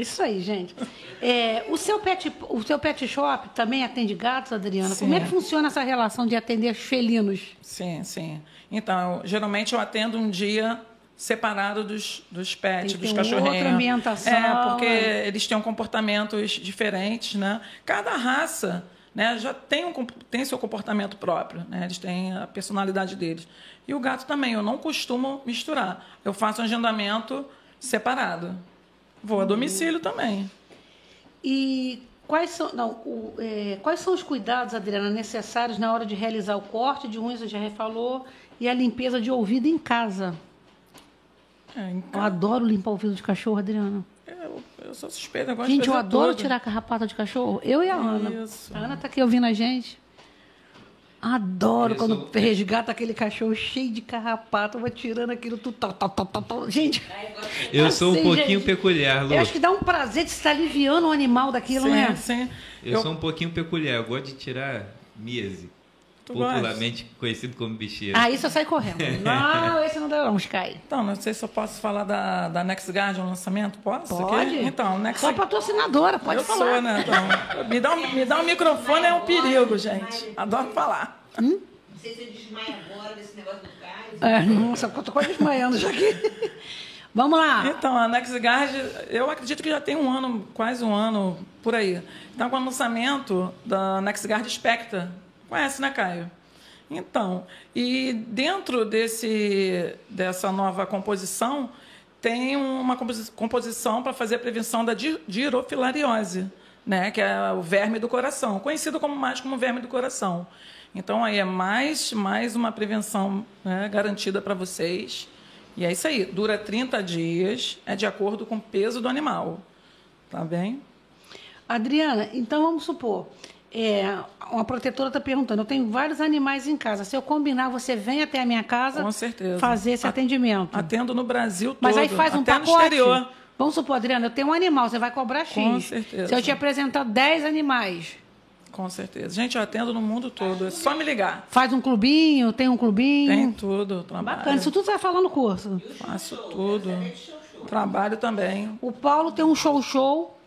Isso aí, gente. É, o, seu pet, o seu pet shop também atende gatos, Adriana? Sim. Como é que funciona essa relação de atender felinos? Sim, sim. Então, eu- geralmente eu atendo um dia separado dos, dos pets, dos cachorrinhos. outra ambientação, É, porque eles têm comportamentos diferentes, né? Cada raça né, já tem, um, tem seu comportamento próprio, né? Eles têm a personalidade deles. E o gato também, eu não costumo misturar. Eu faço um agendamento separado. Vou a domicílio também. E quais são, não, o, é, quais são os cuidados, Adriana, necessários na hora de realizar o corte de unhas, a gente já falou, e a limpeza de ouvido em casa? É, em Eu adoro limpar o ouvido de cachorro, Adriana. Eu, eu sou suspeita, eu Gente, eu adoro tudo. tirar a carrapata de cachorro. Eu e a Ana. Isso. A Ana tá aqui ouvindo a gente. Adoro Eu quando sou- resgata aquele cachorro cheio de carrapato. Eu vou tirando aquilo tudo. Tal, tal, tal. Gente, Eu sou um Assim, pouquinho gente, peculiar, Lu. eu acho que dá um prazer de estar aliviando o animal daquilo, sim, né? sim. Eu, sou um pouquinho peculiar. Eu gosto de tirar miese. Tu Popularmente conhecido como bicheiro. Ah, isso eu saio correndo. Não, esse não dá não, Sky. Então, não sei se eu posso falar da, da Next Guard, um lançamento. Posso? Pode. Aqui? Então, Next Sou patrocinadora, pode eu falar. sou, né? Então, me, dá um, me dá um microfone é um perigo, gente. Adoro falar. Não sei se você desmaia agora desse negócio do Caio. É, nossa, eu tô quase desmaiando já aqui. Vamos lá. Então, a Next Guard, eu acredito que já tem um ano, quase um ano por aí. Então, com o lançamento da Next Guard Spectra. Conhece, né, Caio? Então, e dentro desse, dessa nova composição, tem uma composi- composição para fazer a prevenção da girofilariose, né, que é o verme do coração, conhecido como mais como verme do coração. Então, aí é mais, mais uma prevenção né, garantida para vocês. E é isso aí, dura 30 dias, é de acordo com o peso do animal. Tá bem? Adriana, então vamos supor, é, uma protetora está perguntando, eu tenho vários animais em casa. Se eu combinar, você vem até a minha casa Com certeza. fazer esse atendimento. Atendo no Brasil todo. Mas aí faz um até pacote. no exterior. Vamos supor, Adriana, eu tenho um animal, você vai cobrar X. Com certeza. Se eu te apresentar 10 animais, Com certeza. Gente, eu atendo no mundo todo. É só me ligar. faz um clubinho, tem um clubinho. Tem tudo. Trabalho. Bacana, isso tudo você vai falar no curso. Faço tudo. Trabalho também. O Paulo tem um show show.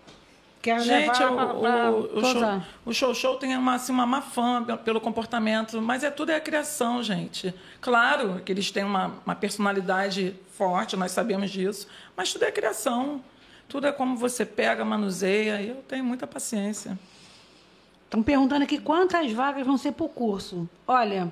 Quer Gente, levar o, pra- pra o, show, o show show tem uma, assim, uma má fama pe- pelo comportamento, mas é tudo é a criação, gente. Claro que eles têm uma, uma personalidade forte, nós sabemos disso, mas tudo é criação. Tudo é como você pega, manuseia, e eu tenho muita paciência. Estão perguntando aqui quantas vagas vão ser para o curso. Olha,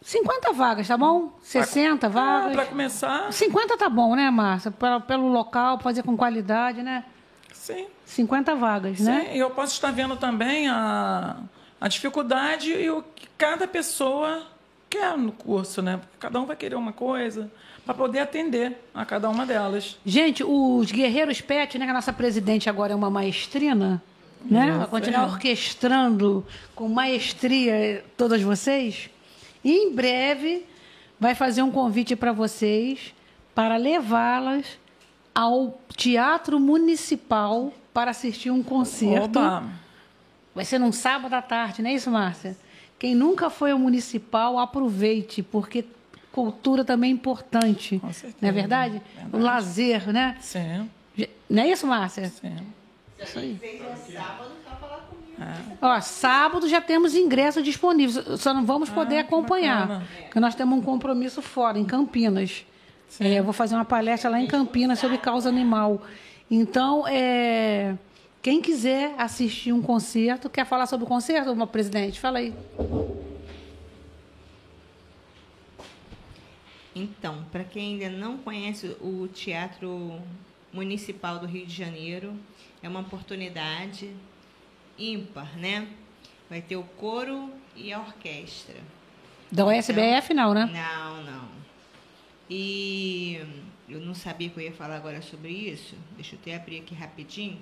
50 vagas, tá bom? 60 vagas. Para começar, 50 tá bom, né, Márcia? Pelo, pelo local, fazer com qualidade, né? sim. 50 vagas, né? Sim, e eu posso estar vendo também a, a dificuldade e o que cada pessoa quer no curso, né? Porque cada um vai querer uma coisa para poder atender a cada uma delas. Gente, os Guerreiros Pet, né? Que a nossa presidente agora é uma maestrina, né? Vai continuar orquestrando com maestria todas vocês. E em breve vai fazer um convite para vocês para levá-las ao Teatro Municipal para assistir um concerto. Oba! Vai ser num sábado à tarde, não é isso, Márcia? Quem nunca foi ao municipal, aproveite, porque cultura também é importante. Com certeza. Não é verdade? O Verdade. lazer, né? Sim, Não é isso, Márcia? sim. Só falar comigo. Ó, sábado já temos ingressos disponíveis, só não vamos poder Ah, que acompanhar, porque nós temos um compromisso fora, em Campinas. É, eu vou fazer uma palestra lá em Campinas sobre causa animal. Então, é, quem quiser assistir um concerto, quer falar sobre o concerto, meu presidente? Fala aí. Então, para quem ainda não conhece o Teatro Municipal do Rio de Janeiro, é uma oportunidade ímpar, né? Vai ter o coro e a orquestra. Da USBF, não, né? Não, não. E eu não sabia que eu ia falar agora sobre isso. Deixa eu até abrir aqui rapidinho.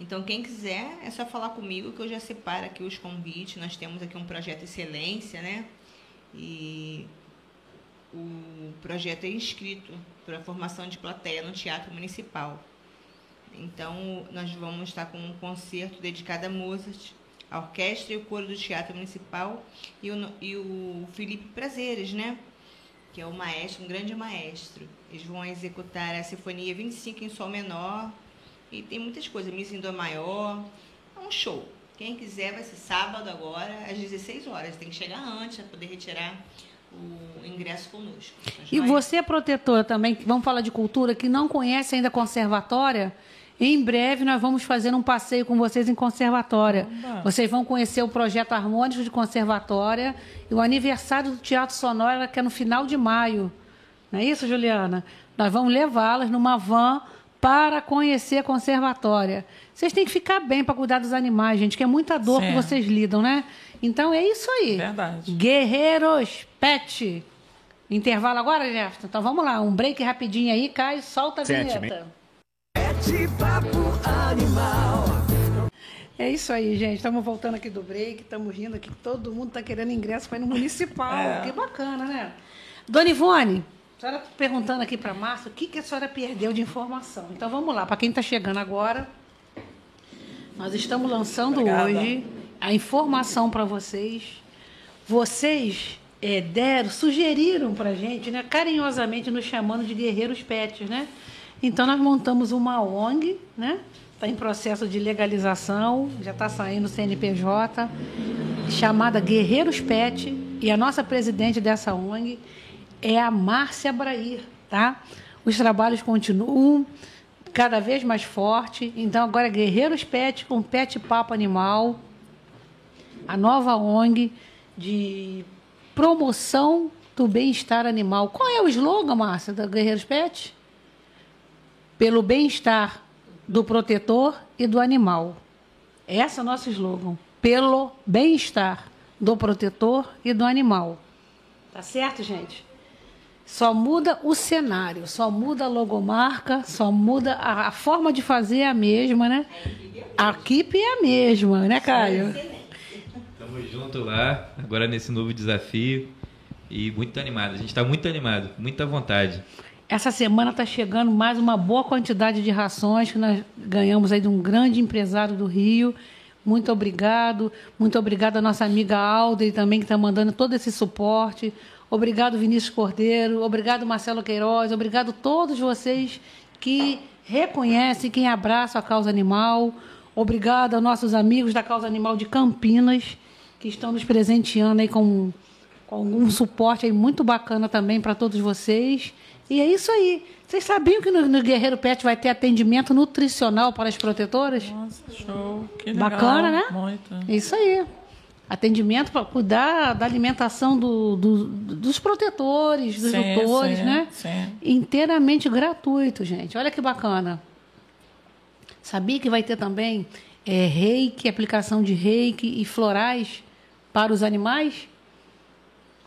Então, quem quiser, é só falar comigo que eu já separo aqui os convites. Nós temos aqui um projeto Excelência, né? E o projeto é inscrito para a formação de plateia no Teatro Municipal. Então, nós vamos estar com um concerto dedicado a Mozart, a orquestra e o coro do Teatro Municipal e o, e o Felipe Prazeres, né? Que é o maestro, um grande maestro. Eles vão executar a Sinfonia 25 em Sol menor e tem muitas coisas, Missa em Dó maior. É um show. Quem quiser vai ser sábado agora, às 16 horas. Tem que chegar antes para poder retirar o ingresso conosco. E você é protetora também, vamos falar de cultura, que não conhece ainda conservatória, em breve nós vamos fazer um passeio com vocês em conservatória. Oba. Vocês vão conhecer o projeto harmônico de conservatória e o aniversário do Teatro Sonora, que é no final de maio. Não é isso, Juliana? Nós vamos levá-las numa van para conhecer a conservatória. Vocês têm que ficar bem para cuidar dos animais, gente, que é muita dor que Sim. vocês lidam, né? Então é isso aí. Verdade. Guerreiros Pet. Intervalo agora, Jefferson? Então vamos lá, um break rapidinho aí, Caio, solta a Sete, vinheta. Pet Papo Animal. É isso aí, gente. Estamos voltando aqui do break, estamos rindo aqui. Todo mundo está querendo ingresso para ir no municipal. É. Que bacana, né? Dona Ivone, a senhora tá perguntando aqui para a Márcia o que, que a senhora perdeu de informação. Então vamos lá, para quem está chegando agora, nós estamos lançando Obrigada. hoje a informação para vocês. Vocês eh, deram, sugeriram para a gente, né, carinhosamente nos chamando de guerreiros pets, né? Então nós montamos uma ONG, né? Está em processo de legalização, já está saindo o CNPJ, chamada Guerreiros Pet, e a nossa presidente dessa ONG é a Márcia Brair, tá? Os trabalhos continuam cada vez mais forte. Então agora é Guerreiros Pet com Pet Papo Animal, a nova ONG de promoção do bem-estar animal. Qual é o slogan, Márcia, da Guerreiros Pet? Pelo bem-estar do protetor e do animal. Esse é o nosso slogan. Pelo bem-estar do protetor e do animal. Tá certo, gente? Só muda o cenário, só muda a logomarca, só muda a, a forma de fazer é a mesma, né? A equipe é a mesma, né, Caio? Estamos junto lá, agora nesse novo desafio. E muito animado. A gente está muito animado, muita vontade. Essa semana está chegando mais uma boa quantidade de rações que nós ganhamos aí de um grande empresário do Rio. Muito obrigado. Muito obrigado à nossa amiga Aldri também, que está mandando todo esse suporte. Obrigado, Vinícius Cordeiro. Obrigado, Marcelo Queiroz. Obrigado a todos vocês que reconhecem, que abraçam a causa animal. Obrigado aos nossos amigos da causa animal de Campinas, que estão nos presenteando aí com com algum suporte aí muito bacana também para todos vocês. E é isso aí. Vocês sabiam que no, no Guerreiro Pet vai ter atendimento nutricional para as protetoras? Nossa, show. Que legal. Bacana, né? Muito. É isso aí. Atendimento para cuidar da alimentação do- do- dos protetores, dos Sim, tutores, sim, né? sim. Inteiramente gratuito, gente. Olha que bacana. Sabia que vai ter também é, reiki, aplicação de reiki e florais para os animais?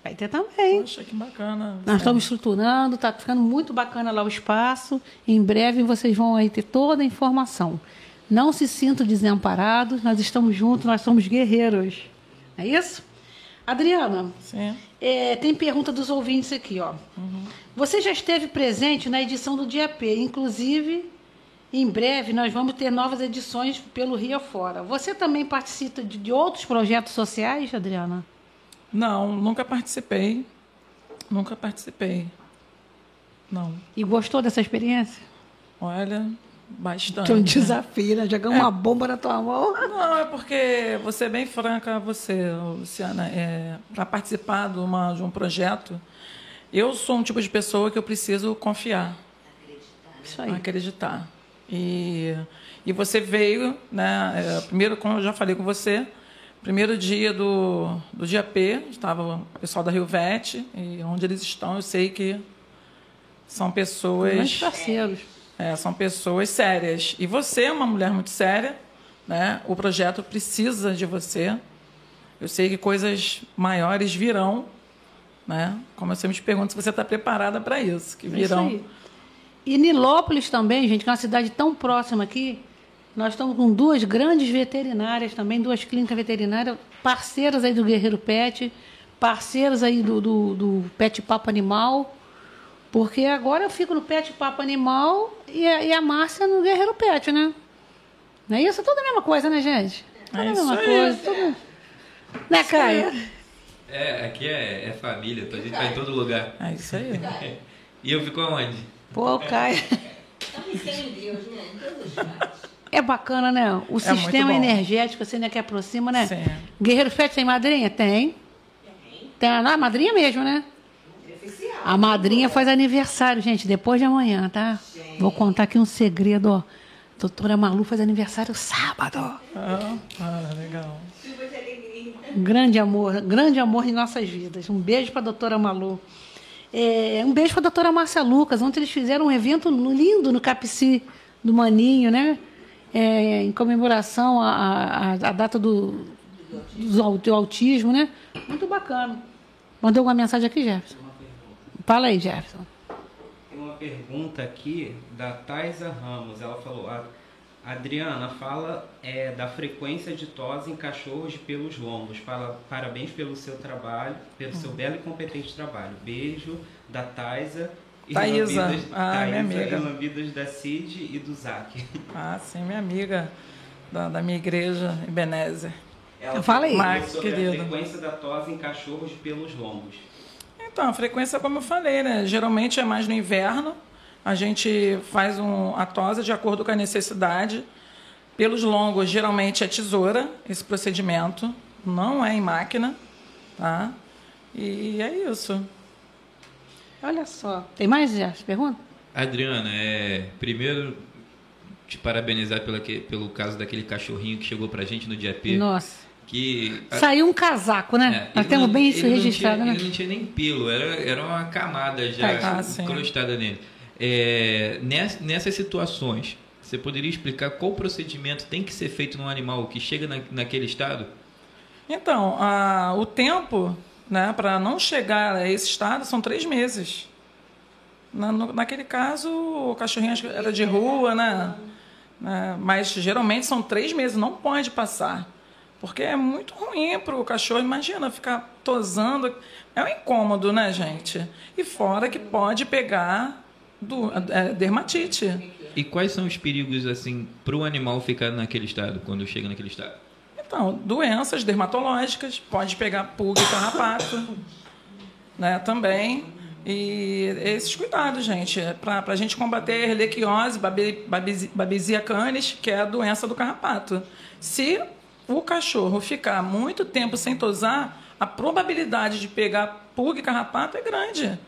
Vai ter também. Poxa, que bacana. Nós estamos estruturando, está ficando muito bacana lá o espaço. Em breve vocês vão aí ter toda a informação. Não se sintam desamparados, nós estamos juntos, nós somos guerreiros. É isso? Adriana, é, tem pergunta dos ouvintes aqui, ó. Você já esteve presente na edição do Dia P, inclusive em breve nós vamos ter novas edições pelo Rio afora. Você também participa de, de outros projetos sociais, Adriana? Não, nunca participei. Nunca participei. Não. E gostou dessa experiência? Olha, bastante. Um desafio, né? Jogar uma bomba na tua mão. Não, é porque, vou ser bem franca você, Luciana, é, para participar de, uma, de um projeto, eu sou um tipo de pessoa que eu preciso confiar, Isso aí. acreditar. E, e você veio, né? é, primeiro, como eu já falei com você, primeiro dia do, do dia P, estava o pessoal da Rio Vete, e onde eles estão, eu sei que são Grandes pessoas parceiros. é, são pessoas sérias. E você é uma mulher muito séria, né? O projeto precisa de você. Eu sei que coisas maiores virão, né? Como eu sempre te pergunto se você está preparada para isso, que É isso virão. aí. E Nilópolis também, gente, que é uma cidade tão próxima aqui. Nós estamos com duas grandes veterinárias também, duas clínicas veterinárias, parceiras aí do Guerreiro Pet, parceiras aí do, do, do Pet Papo Animal. Porque agora eu fico no Pet Papo Animal e a, e a Márcia no Guerreiro Pet, né? Não é isso? É tudo a mesma coisa, né, gente? Tudo É a mesma coisa. Tudo... Né, Caia? É, aqui é, é família, a gente vai em todo lugar. É isso aí. E eu fico aonde? Pô, Caia. Estamos sem Deus, né? Em todos os lados. É bacana, né? O É sistema energético, assim, né? Que aproxima, né? Sim. Guerreiro Pet tem madrinha? Tem. Tem a, a madrinha mesmo, né? A madrinha faz aniversário, gente, depois de amanhã, tá? Vou contar aqui um segredo, ó. Doutora Malu faz aniversário sábado. Ah, ah, legal. Grande amor, grande amor em nossas vidas. Um beijo para a doutora Malu. É, um beijo para a doutora Márcia Lucas. Ontem eles fizeram um evento lindo no Capici do Maninho, né? É, em comemoração à, data do, do, do autismo, né? Muito bacana. Mandou alguma mensagem aqui, Jefferson? Fala aí, Jefferson. Tem uma pergunta aqui da Taisa Ramos. Ela falou: "A- Adriana, fala é, da frequência de tosse em cachorros de pelos longos. Fala, parabéns pelo seu trabalho, pelo seu belo e competente trabalho. Beijo da Taisa. Taísa. lambidas- Ah, minha Taísa amiga. E lambidas da Cid e do Zac. Ah, sim, minha amiga da, da minha igreja, Ebenezer. Ela Fala aí. Marcos, sobre querido. a frequência da tosse em cachorros pelos longos. Então, a frequência, como eu falei, né? Geralmente é mais no inverno. A gente faz um, a tosa de acordo com a necessidade. Pelos longos, geralmente é tesoura, esse procedimento. Não é em máquina, tá? E é isso. Olha só. Tem mais, Jefferson? Pergunta? Adriana, é, primeiro te parabenizar pela, que- pelo caso daquele cachorrinho que chegou pra gente no dia P. Nossa. Que Saiu um casaco, né? É, Nós temos não- bem isso registrado, tinha, né? Ele não tinha nem pelo, era, era uma camada já Ah, sim. encrustada nele. É, ness- nessas situações, você poderia explicar qual procedimento tem que ser feito num animal que chega na, naquele estado? Então, a- o tempo né, para não chegar a esse estado são três meses. Na, no- naquele caso, o cachorrinho era de rua, né? né? Mas geralmente são três meses, não pode passar. Porque é muito ruim para o cachorro. Imagina ficar tosando. É um incômodo, né, gente? E fora que pode pegar do, é, dermatite. E quais são os perigos assim para o animal ficar naquele estado quando chega naquele estado? Então, doenças dermatológicas, pode pegar pulga e carrapato, né, também. E esses cuidados, gente, para a gente combater a babesi- babesia canis, que é a doença do carrapato. Se o cachorro ficar muito tempo sem tosar, a probabilidade de pegar pulga e carrapato é grande.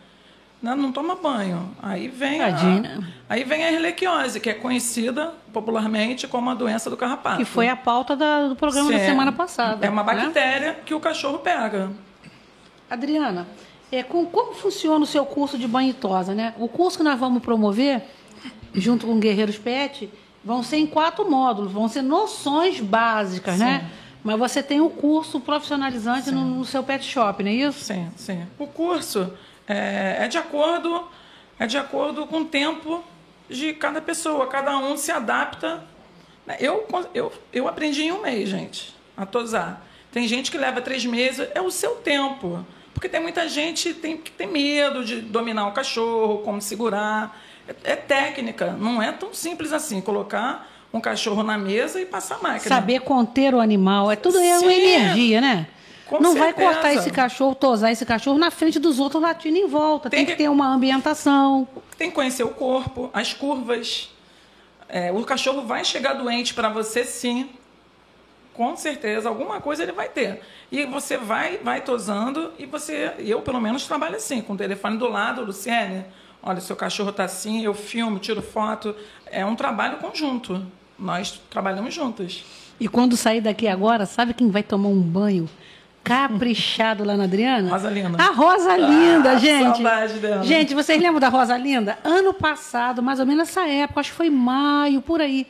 Né? Não toma banho. Aí vem, Tadinho, a, né? aí vem a erliquiose, que é conhecida popularmente como a doença do carrapato. Que foi a pauta da- do programa da Sim, semana passada. É uma né? bactéria que o cachorro pega. Adriana, é, com- como funciona o seu curso de banho e tosa, né? O curso que nós vamos promover, junto com Guerreiros Pet, vão ser em quatro módulos, vão ser noções básicas, né? Mas você tem um curso profissionalizante no, no seu pet shop, não é isso? Sim, sim. O curso é, é de acordo é de acordo com o tempo de cada pessoa. Cada um se adapta. Eu, eu, eu aprendi em um mês, gente, a tosar. Tem gente que leva três meses. É o seu tempo. Porque tem muita gente tem, que tem medo de dominar o cachorro, como segurar. É, é técnica. Não é tão simples assim. Colocar um cachorro na mesa e passar a máquina. Saber conter o animal, é tudo é uma energia, né? Com não vai certeza. cortar esse cachorro, tosar esse cachorro na frente dos outros latindo em volta. Tem, Tem que que- ter uma ambientação. Tem que conhecer o corpo, as curvas. É, o cachorro vai chegar doente para você, sim. Com certeza, alguma coisa ele vai ter. E você vai, vai tosando e você, eu pelo menos trabalho assim, com o telefone do lado, Luciene. Olha, seu cachorro está assim, eu filmo, tiro foto. É um trabalho conjunto. Nós trabalhamos juntas. E quando sair daqui agora, sabe quem vai tomar um banho caprichado lá na Adriana? Rosa Linda. A Rosa Linda, Ah, gente. saudade dela. Gente, vocês lembram da Rosa Linda? Ano passado, mais ou menos nessa época, acho que foi maio, por aí.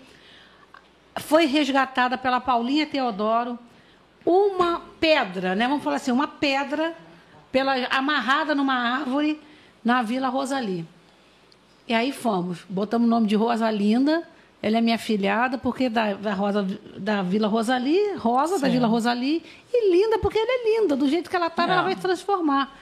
Foi resgatada pela Paulinha Teodoro uma pedra, né? Vamos falar assim, uma pedra pela, amarrada numa árvore na Vila Rosali. E aí fomos, botamos o nome de Rosa Linda. Ela é minha filhada, porque da, da, Rosa, da Vila Rosali, Rosa da Sim. Vila Rosali, e linda, porque ela é linda, do jeito que ela está, É. ela vai se transformar.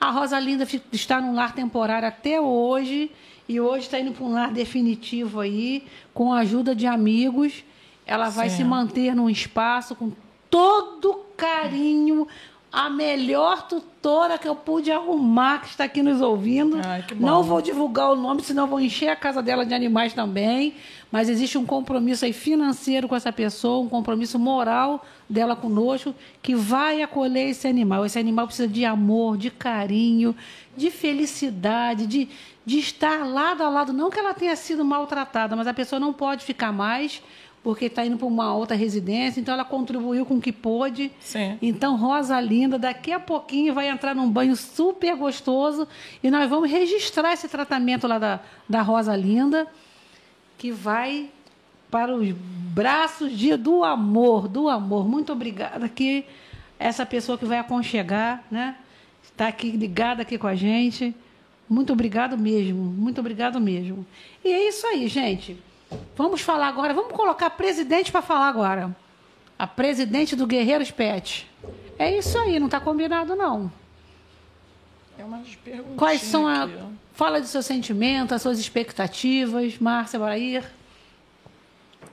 A Rosa Linda está num lar temporário até hoje, e hoje está indo para um lar definitivo aí, com a ajuda de amigos. Ela vai Sim. se manter num espaço com todo carinho, a melhor tutora que eu pude arrumar, que está aqui nos ouvindo. Ai. Não vou divulgar o nome, senão vou encher a casa dela de animais também. Mas existe um compromisso aí financeiro com essa pessoa, um compromisso moral dela conosco, que vai acolher esse animal. Esse animal precisa de amor, de carinho, de felicidade, de, de estar lado a lado. Não que ela tenha sido maltratada, mas a pessoa não pode ficar mais, porque está indo para uma outra residência, então ela contribuiu com o que pôde. Sim. Então, Rosa Linda, daqui a pouquinho vai entrar num banho super gostoso e nós vamos registrar esse tratamento lá da, da Rosa Linda, que vai para os braços de, do amor, do amor. Muito obrigada que essa pessoa que vai aconchegar, né? Está aqui ligada aqui com a gente. Muito obrigado mesmo, muito obrigado mesmo. E é isso aí, gente. Vamos falar agora, vamos colocar a presidente para falar agora. A presidente do Guerreiros Pet. É isso aí, não está combinado não. É umas perguntinhas Quais são a aqui. Fala do seu sentimento, as suas expectativas, Márcia Borair.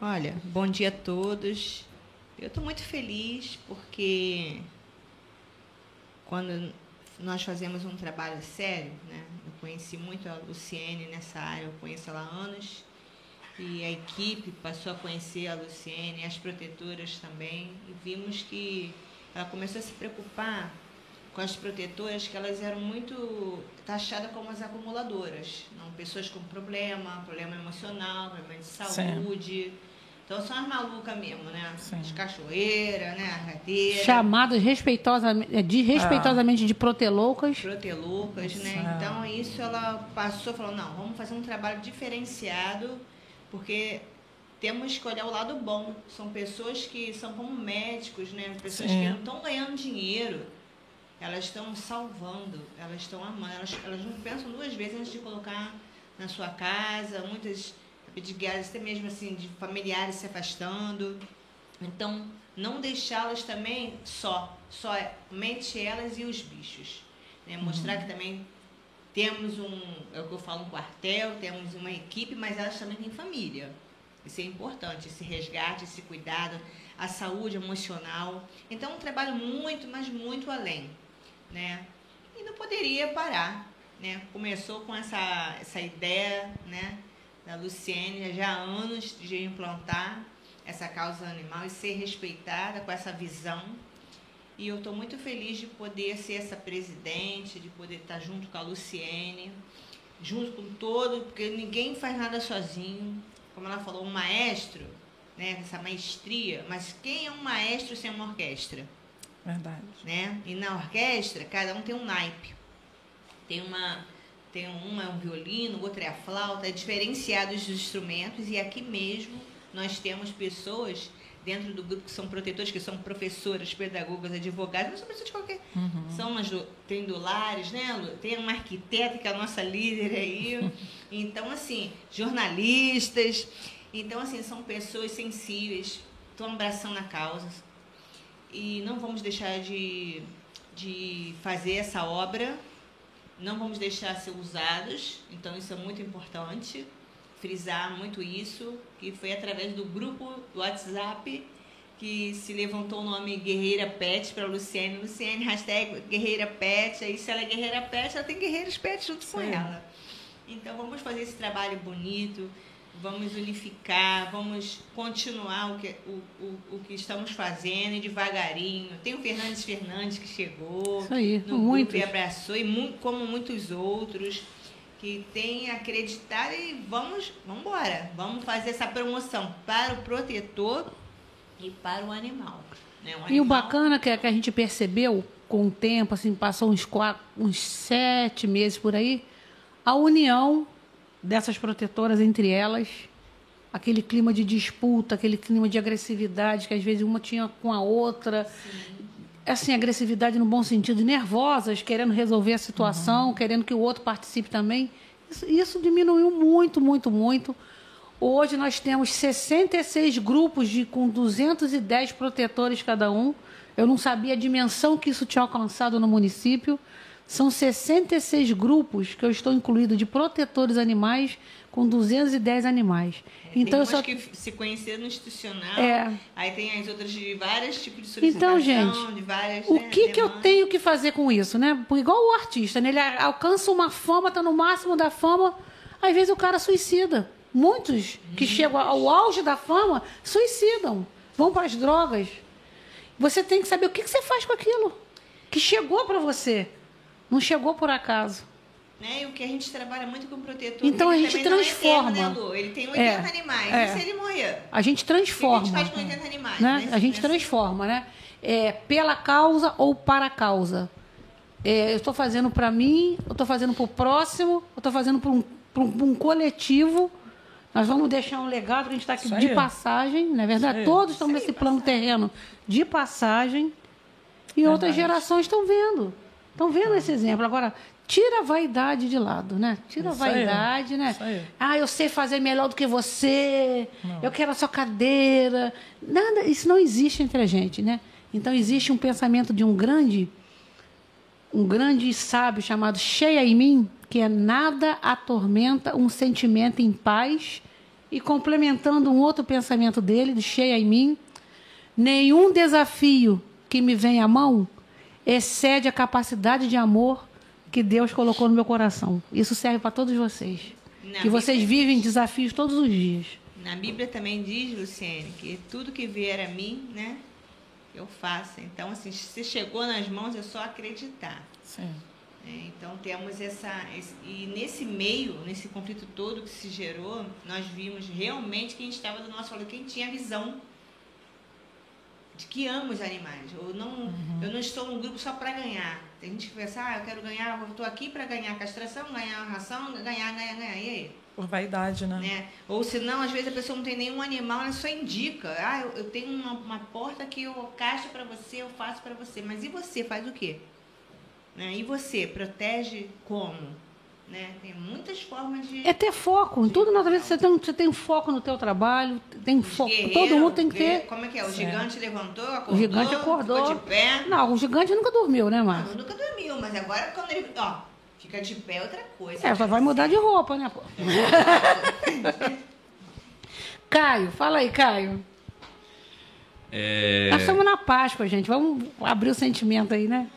Olha, bom dia a todos. Eu estou muito feliz porque quando nós fazemos um trabalho sério, né? Eu conheci muito a Luciene nessa área, eu conheço ela há anos. E a equipe passou a conhecer a Luciene, as protetoras também, e vimos que ela começou a se preocupar com as protetoras, que elas eram muito taxadas como as acumuladoras. Não, pessoas com problema, problema emocional, problema de saúde. Então são as malucas mesmo, né? Sim. As cachoeiras, né? As rateiras. Chamadas respeitosamente, é, de, respeitosamente de proteloucas. Proteloucas, né? É. Então isso ela passou, falou, não, vamos fazer um trabalho diferenciado, porque temos que olhar o lado bom. São pessoas que são como médicos, né? Pessoas Sim. que não estão ganhando dinheiro. Elas estão salvando, elas estão amando, elas, elas não pensam duas vezes antes de colocar na sua casa, muitas guiadas até mesmo assim, de familiares se afastando. Então, não deixá-las também só, só mente elas e os bichos. Né? Mostrar que também temos um, é o que eu falo, um quartel, temos uma equipe, mas elas também têm família. Isso é importante, esse resgate, esse cuidado, a saúde emocional. Então, um trabalho muito, mas muito além. Né? E não poderia parar. Né? Começou com essa, essa ideia né, da Luciene já há anos de implantar essa causa animal e ser respeitada com essa visão. E eu estou muito feliz de poder ser essa presidente, de poder estar junto com a Luciene, junto com todo, porque ninguém faz nada sozinho. Como ela falou, um maestro, né, essa maestria, mas quem é um maestro sem uma orquestra? Verdade. né? E na orquestra, cada um tem um naipe. Tem uma tem um é um violino, outro é a flauta, é diferenciado os instrumentos e aqui mesmo nós temos pessoas dentro do grupo que são protetores, que são professoras, pedagogas, advogadas, não são pessoas de qualquer. São umas do, tem do Lares, né? Lu? Tem uma arquiteta que é a nossa líder aí. Então, assim, jornalistas. Então, assim, são pessoas sensíveis, estão abraçando a causa, e não vamos deixar de, de fazer essa obra, não vamos deixar ser usados, então isso é muito importante, frisar muito isso, que foi através do grupo do WhatsApp que se levantou o nome Guerreira Pet para Luciene. Luciene, hashtag Guerreira Pet. Aí se ela é Guerreira Pet, ela tem Guerreiros Pet junto com Sim. ela. Então vamos fazer esse trabalho bonito, vamos unificar, vamos continuar o que, o, o, o que estamos fazendo e devagarinho. Tem o Fernandes Fernandes que chegou Isso aí, no grupo e abraçou, e mu- como muitos outros que têm acreditado e vamos, vamos embora. Vamos fazer essa promoção para o protetor e para o animal. né? E o animal- bacana que, é que a gente percebeu com o tempo, assim, passou uns, quatro, uns sete meses por aí, a união dessas protetoras entre elas, aquele clima de disputa, aquele clima de agressividade que às vezes uma tinha com a outra. Assim, agressividade no bom sentido, nervosas, querendo resolver a situação, querendo que o outro participe também. Isso, isso diminuiu muito, muito, muito. Hoje nós temos 66 grupos de, com 210 protetores cada um. Eu não sabia a dimensão que isso tinha alcançado no município. São 66 grupos que eu estou incluído de protetores animais com 210 animais. Tem Então eu umas só que se conheceram no institucional, É. aí tem as outras de vários tipos de solicitação, Então, gente, várias o né, que, que eu tenho que fazer com isso, né? Igual o artista, né? ele alcança uma fama, está no máximo da fama, às vezes o cara suicida. Muitos que Uhum. chegam ao auge da fama suicidam, vão para as drogas. Você tem que saber o que, que você faz com aquilo que chegou para você, não chegou por acaso. Né? E o que a gente trabalha muito com o protetor. Então, a gente não é transforma. eterno, né, Lu? Ele tem 80 É, animais. é. E se ele morrer? A gente O que a transforma. gente faz com 80 animais? né? né? A gente Nessa- transforma, né? É, pela causa ou para a causa. É, eu estou fazendo para mim, eu estou fazendo para o próximo, eu estou fazendo para um, um, um coletivo. Nós vamos deixar um legado que a gente está aqui Isso de aí. passagem, não é verdade? Isso. Todos estão nesse plano terreno de passagem. E outras gerações estão vendo. Estão vendo esse exemplo. Agora, tira a vaidade de lado, né? Tira Isso a vaidade, né? Ah, eu sei fazer melhor do que você. Eu quero a sua cadeira. Nada, isso não existe entre a gente, né? Então existe um pensamento de um grande um grande sábio chamado Cheia em mim, que é nada atormenta um sentimento em paz e complementando um outro pensamento dele, de Cheia em mim, nenhum desafio que me vem à mão excede a capacidade de amor que Deus colocou no meu coração. Isso serve para todos vocês. Na que vocês Bíblia- vivem desafios todos os dias. Na Bíblia também diz, Luciene, que tudo que vier a mim, né, eu faço. Então, assim, se chegou nas mãos, é só acreditar. Sim. né? Então, temos essa... esse- e nesse meio, nesse conflito todo que se gerou, nós vimos realmente quem estava do nosso lado, quem tinha a visão de que ama os animais. Eu não, eu não estou num grupo só para ganhar. Tem gente que pensa, ah, eu quero ganhar, eu estou aqui para ganhar castração, ganhar ração, ganhar, ganhar, ganhar. E aí? Por vaidade, né? né? Ou se não, às vezes a pessoa não tem nenhum animal, ela só indica. Ah, eu, eu tenho uma, uma porta que eu castro para você, eu faço para você. Mas e você faz o quê? Né? E você protege como? Né? Tem muitas formas de É ter foco. Em tudo na vida você tem, você tem foco no teu trabalho, tem foco. Todo mundo tem que ter. Como é que é? O gigante levantou, acordou, O gigante acordou. ficou de pé. Não, o gigante nunca dormiu, né, Márcio? nunca dormiu, mas agora quando ele, ó, fica de pé é outra coisa. É, só vai mudar de roupa, né, pô? Caio, fala aí, Caio. É, Nós estamos na Páscoa, gente. Vamos abrir o sentimento aí, né?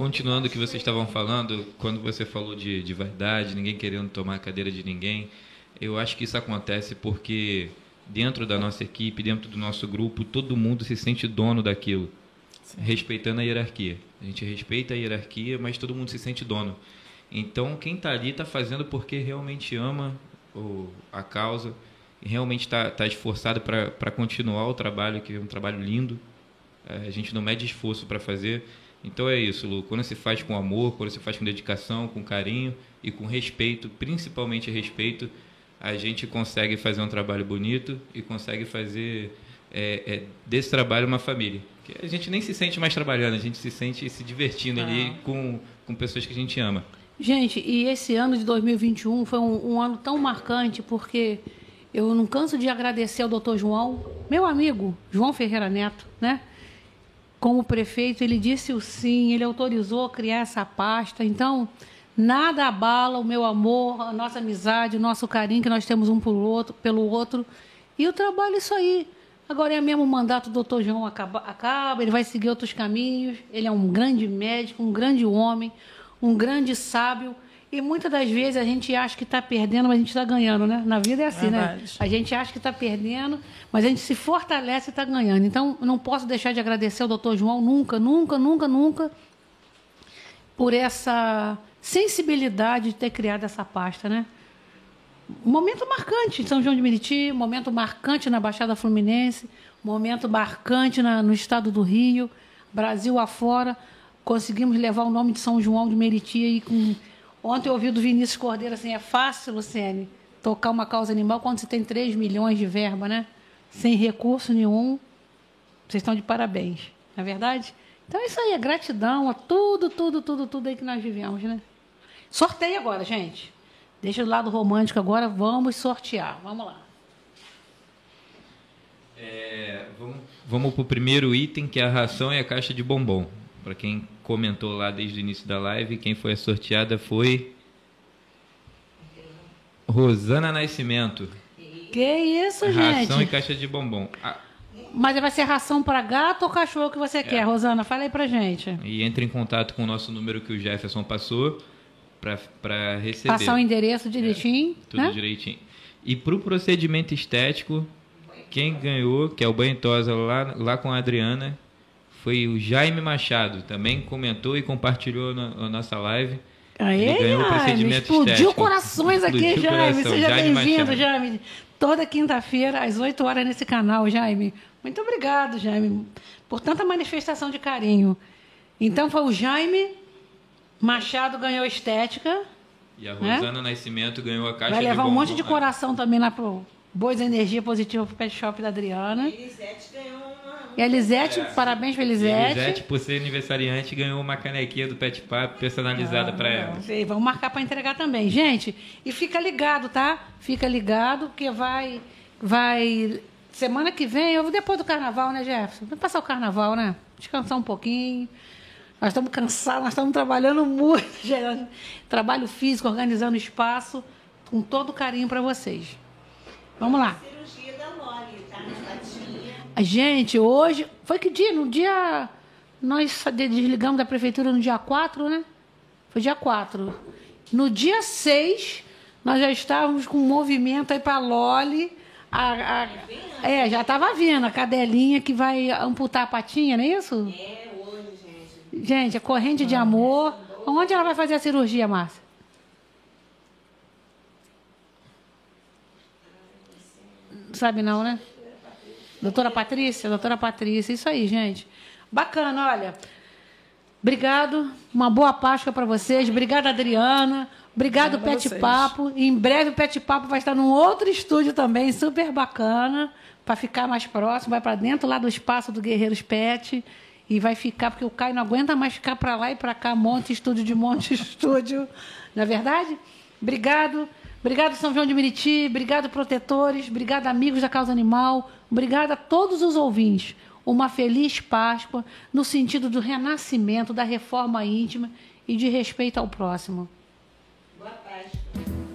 Continuando o que vocês estavam falando, quando você falou de, de vaidade, ninguém querendo tomar a cadeira de ninguém, eu acho que isso acontece porque dentro da nossa equipe, dentro do nosso grupo, todo mundo se sente dono daquilo, respeitando a hierarquia. A gente respeita a hierarquia, mas todo mundo se sente dono. Então, quem está ali está fazendo porque realmente ama a causa, e realmente está tá esforçado para continuar o trabalho, que é um trabalho lindo. É, a gente não mede esforço para fazer. Então é isso, Lu. Quando se faz com amor, quando se faz com dedicação, com carinho e com respeito, principalmente respeito, a gente consegue fazer um trabalho bonito e consegue fazer é, é, desse trabalho uma família. Que a gente nem se sente mais trabalhando, a gente se sente se divertindo ali com, com pessoas que a gente ama. Gente, e esse ano de 2021 foi um, um ano tão marcante porque eu não canso de agradecer ao doutor João, meu amigo, João Ferreira Neto, né? Como prefeito, ele disse o sim, ele autorizou criar essa pasta. Então, nada abala o meu amor, a nossa amizade, o nosso carinho que nós temos um pelo outro, pelo outro. E eu trabalho isso aí. Agora é mesmo o mandato do doutor João acaba, acaba, ele vai seguir outros caminhos. Ele é um grande médico, um grande homem, um grande sábio. E muitas das vezes a gente acha que está perdendo, mas a gente está ganhando, né? Na vida é assim, né? Verdade. A gente acha que está perdendo, mas a gente se fortalece e está ganhando. Então, não posso deixar de agradecer ao doutor João nunca, nunca, nunca, nunca, por essa sensibilidade de ter criado essa pasta, né? Momento marcante em São João de Meriti, um momento marcante na Baixada Fluminense, um momento marcante na- no estado do Rio, Brasil afora. Conseguimos levar o nome de São João de Meriti aí com. Ontem eu ouvi do Vinícius Cordeiro assim: é fácil, Luciene, tocar uma causa animal quando você tem 3 milhões de verba, né? Sem recurso nenhum. Vocês estão de parabéns, não é verdade? Então é isso aí, é gratidão a tudo, tudo, tudo, tudo aí que nós vivemos, né? Sorteio agora, gente. Deixa do lado romântico agora, vamos sortear. Vamos lá. É, vamos, vamos para o primeiro item, que é a ração e a caixa de bombom. Para quem comentou lá desde o início da live, quem foi a sorteada foi Rosana Nascimento. Que isso, Ração e gente? caixa de bombom. Ah, Mas vai ser ração para gato ou cachorro que É. você quer, Rosana? Fala aí pra gente. e entre em contato com o nosso número que o Jefferson passou para receber. Passar o endereço direitinho, Tudo né? direitinho. E para o procedimento estético, quem ganhou, que é o banho tosa lá, lá com a Adriana, foi o Jaime Machado. Também comentou e compartilhou na, na nossa live. Aê, Ele ganhou o Jaime, procedimento explodiu estético. corações aqui, Explodiu Jaime. coração. Seja bem-vindo. Jaime. Toda quinta-feira, às 8 horas, nesse canal, Jaime. Muito obrigado, Jaime, por tanta manifestação de carinho. Então, foi o Jaime Machado ganhou estética. E a Né? Rosana Nascimento ganhou a caixa Vai levar de um monte de coração também lá pro Boas Energia Positiva pro Pet Shop da Adriana. Elisete ganhou uma. E a Elisete, parabéns pra E a Elisete. Elisete, por ser aniversariante, ganhou uma canequinha do Pet Papo personalizada para ela. Sei, vamos marcar para entregar também. Gente, e fica ligado, tá? Fica ligado, porque vai. Vai. Semana que vem, eu depois do carnaval, né, Jefferson? Vamos passar o carnaval, né? Descansar um pouquinho. Nós estamos cansados, nós estamos trabalhando muito, gerando trabalho físico, organizando espaço, com todo carinho para vocês. Vamos lá. Cirurgia da Loli, tá? Gente, hoje. Foi que dia? No dia. Nós desligamos da prefeitura no dia 4, né? Foi dia 4. No dia 6, nós já estávamos com um movimento aí para Loli. A, a- é, já estava vindo a cadelinha que vai amputar a patinha, não é isso? É, hoje, gente. Gente, a corrente de amor. Onde ela vai fazer a cirurgia, Márcia? Sabe não, né? Doutora Patrícia, doutora Patrícia, isso aí, gente. Bacana, olha. Obrigado, uma boa Páscoa para vocês. Obrigada, Adriana. Obrigado, Obrigada a Pet vocês. Papo. Em breve o Pet Papo vai estar num outro estúdio também, super bacana, para ficar mais próximo. Vai para dentro lá do espaço do Guerreiros Pet e vai ficar, porque o Caio não aguenta mais ficar para lá e para cá, monte estúdio de monte estúdio. Não é verdade? Obrigado. Obrigado, São João de Meriti. Obrigado, protetores. Obrigado, amigos da causa animal. Obrigado a todos os ouvintes. Uma feliz Páscoa no sentido do renascimento, da reforma íntima e de respeito ao próximo. Boa Páscoa.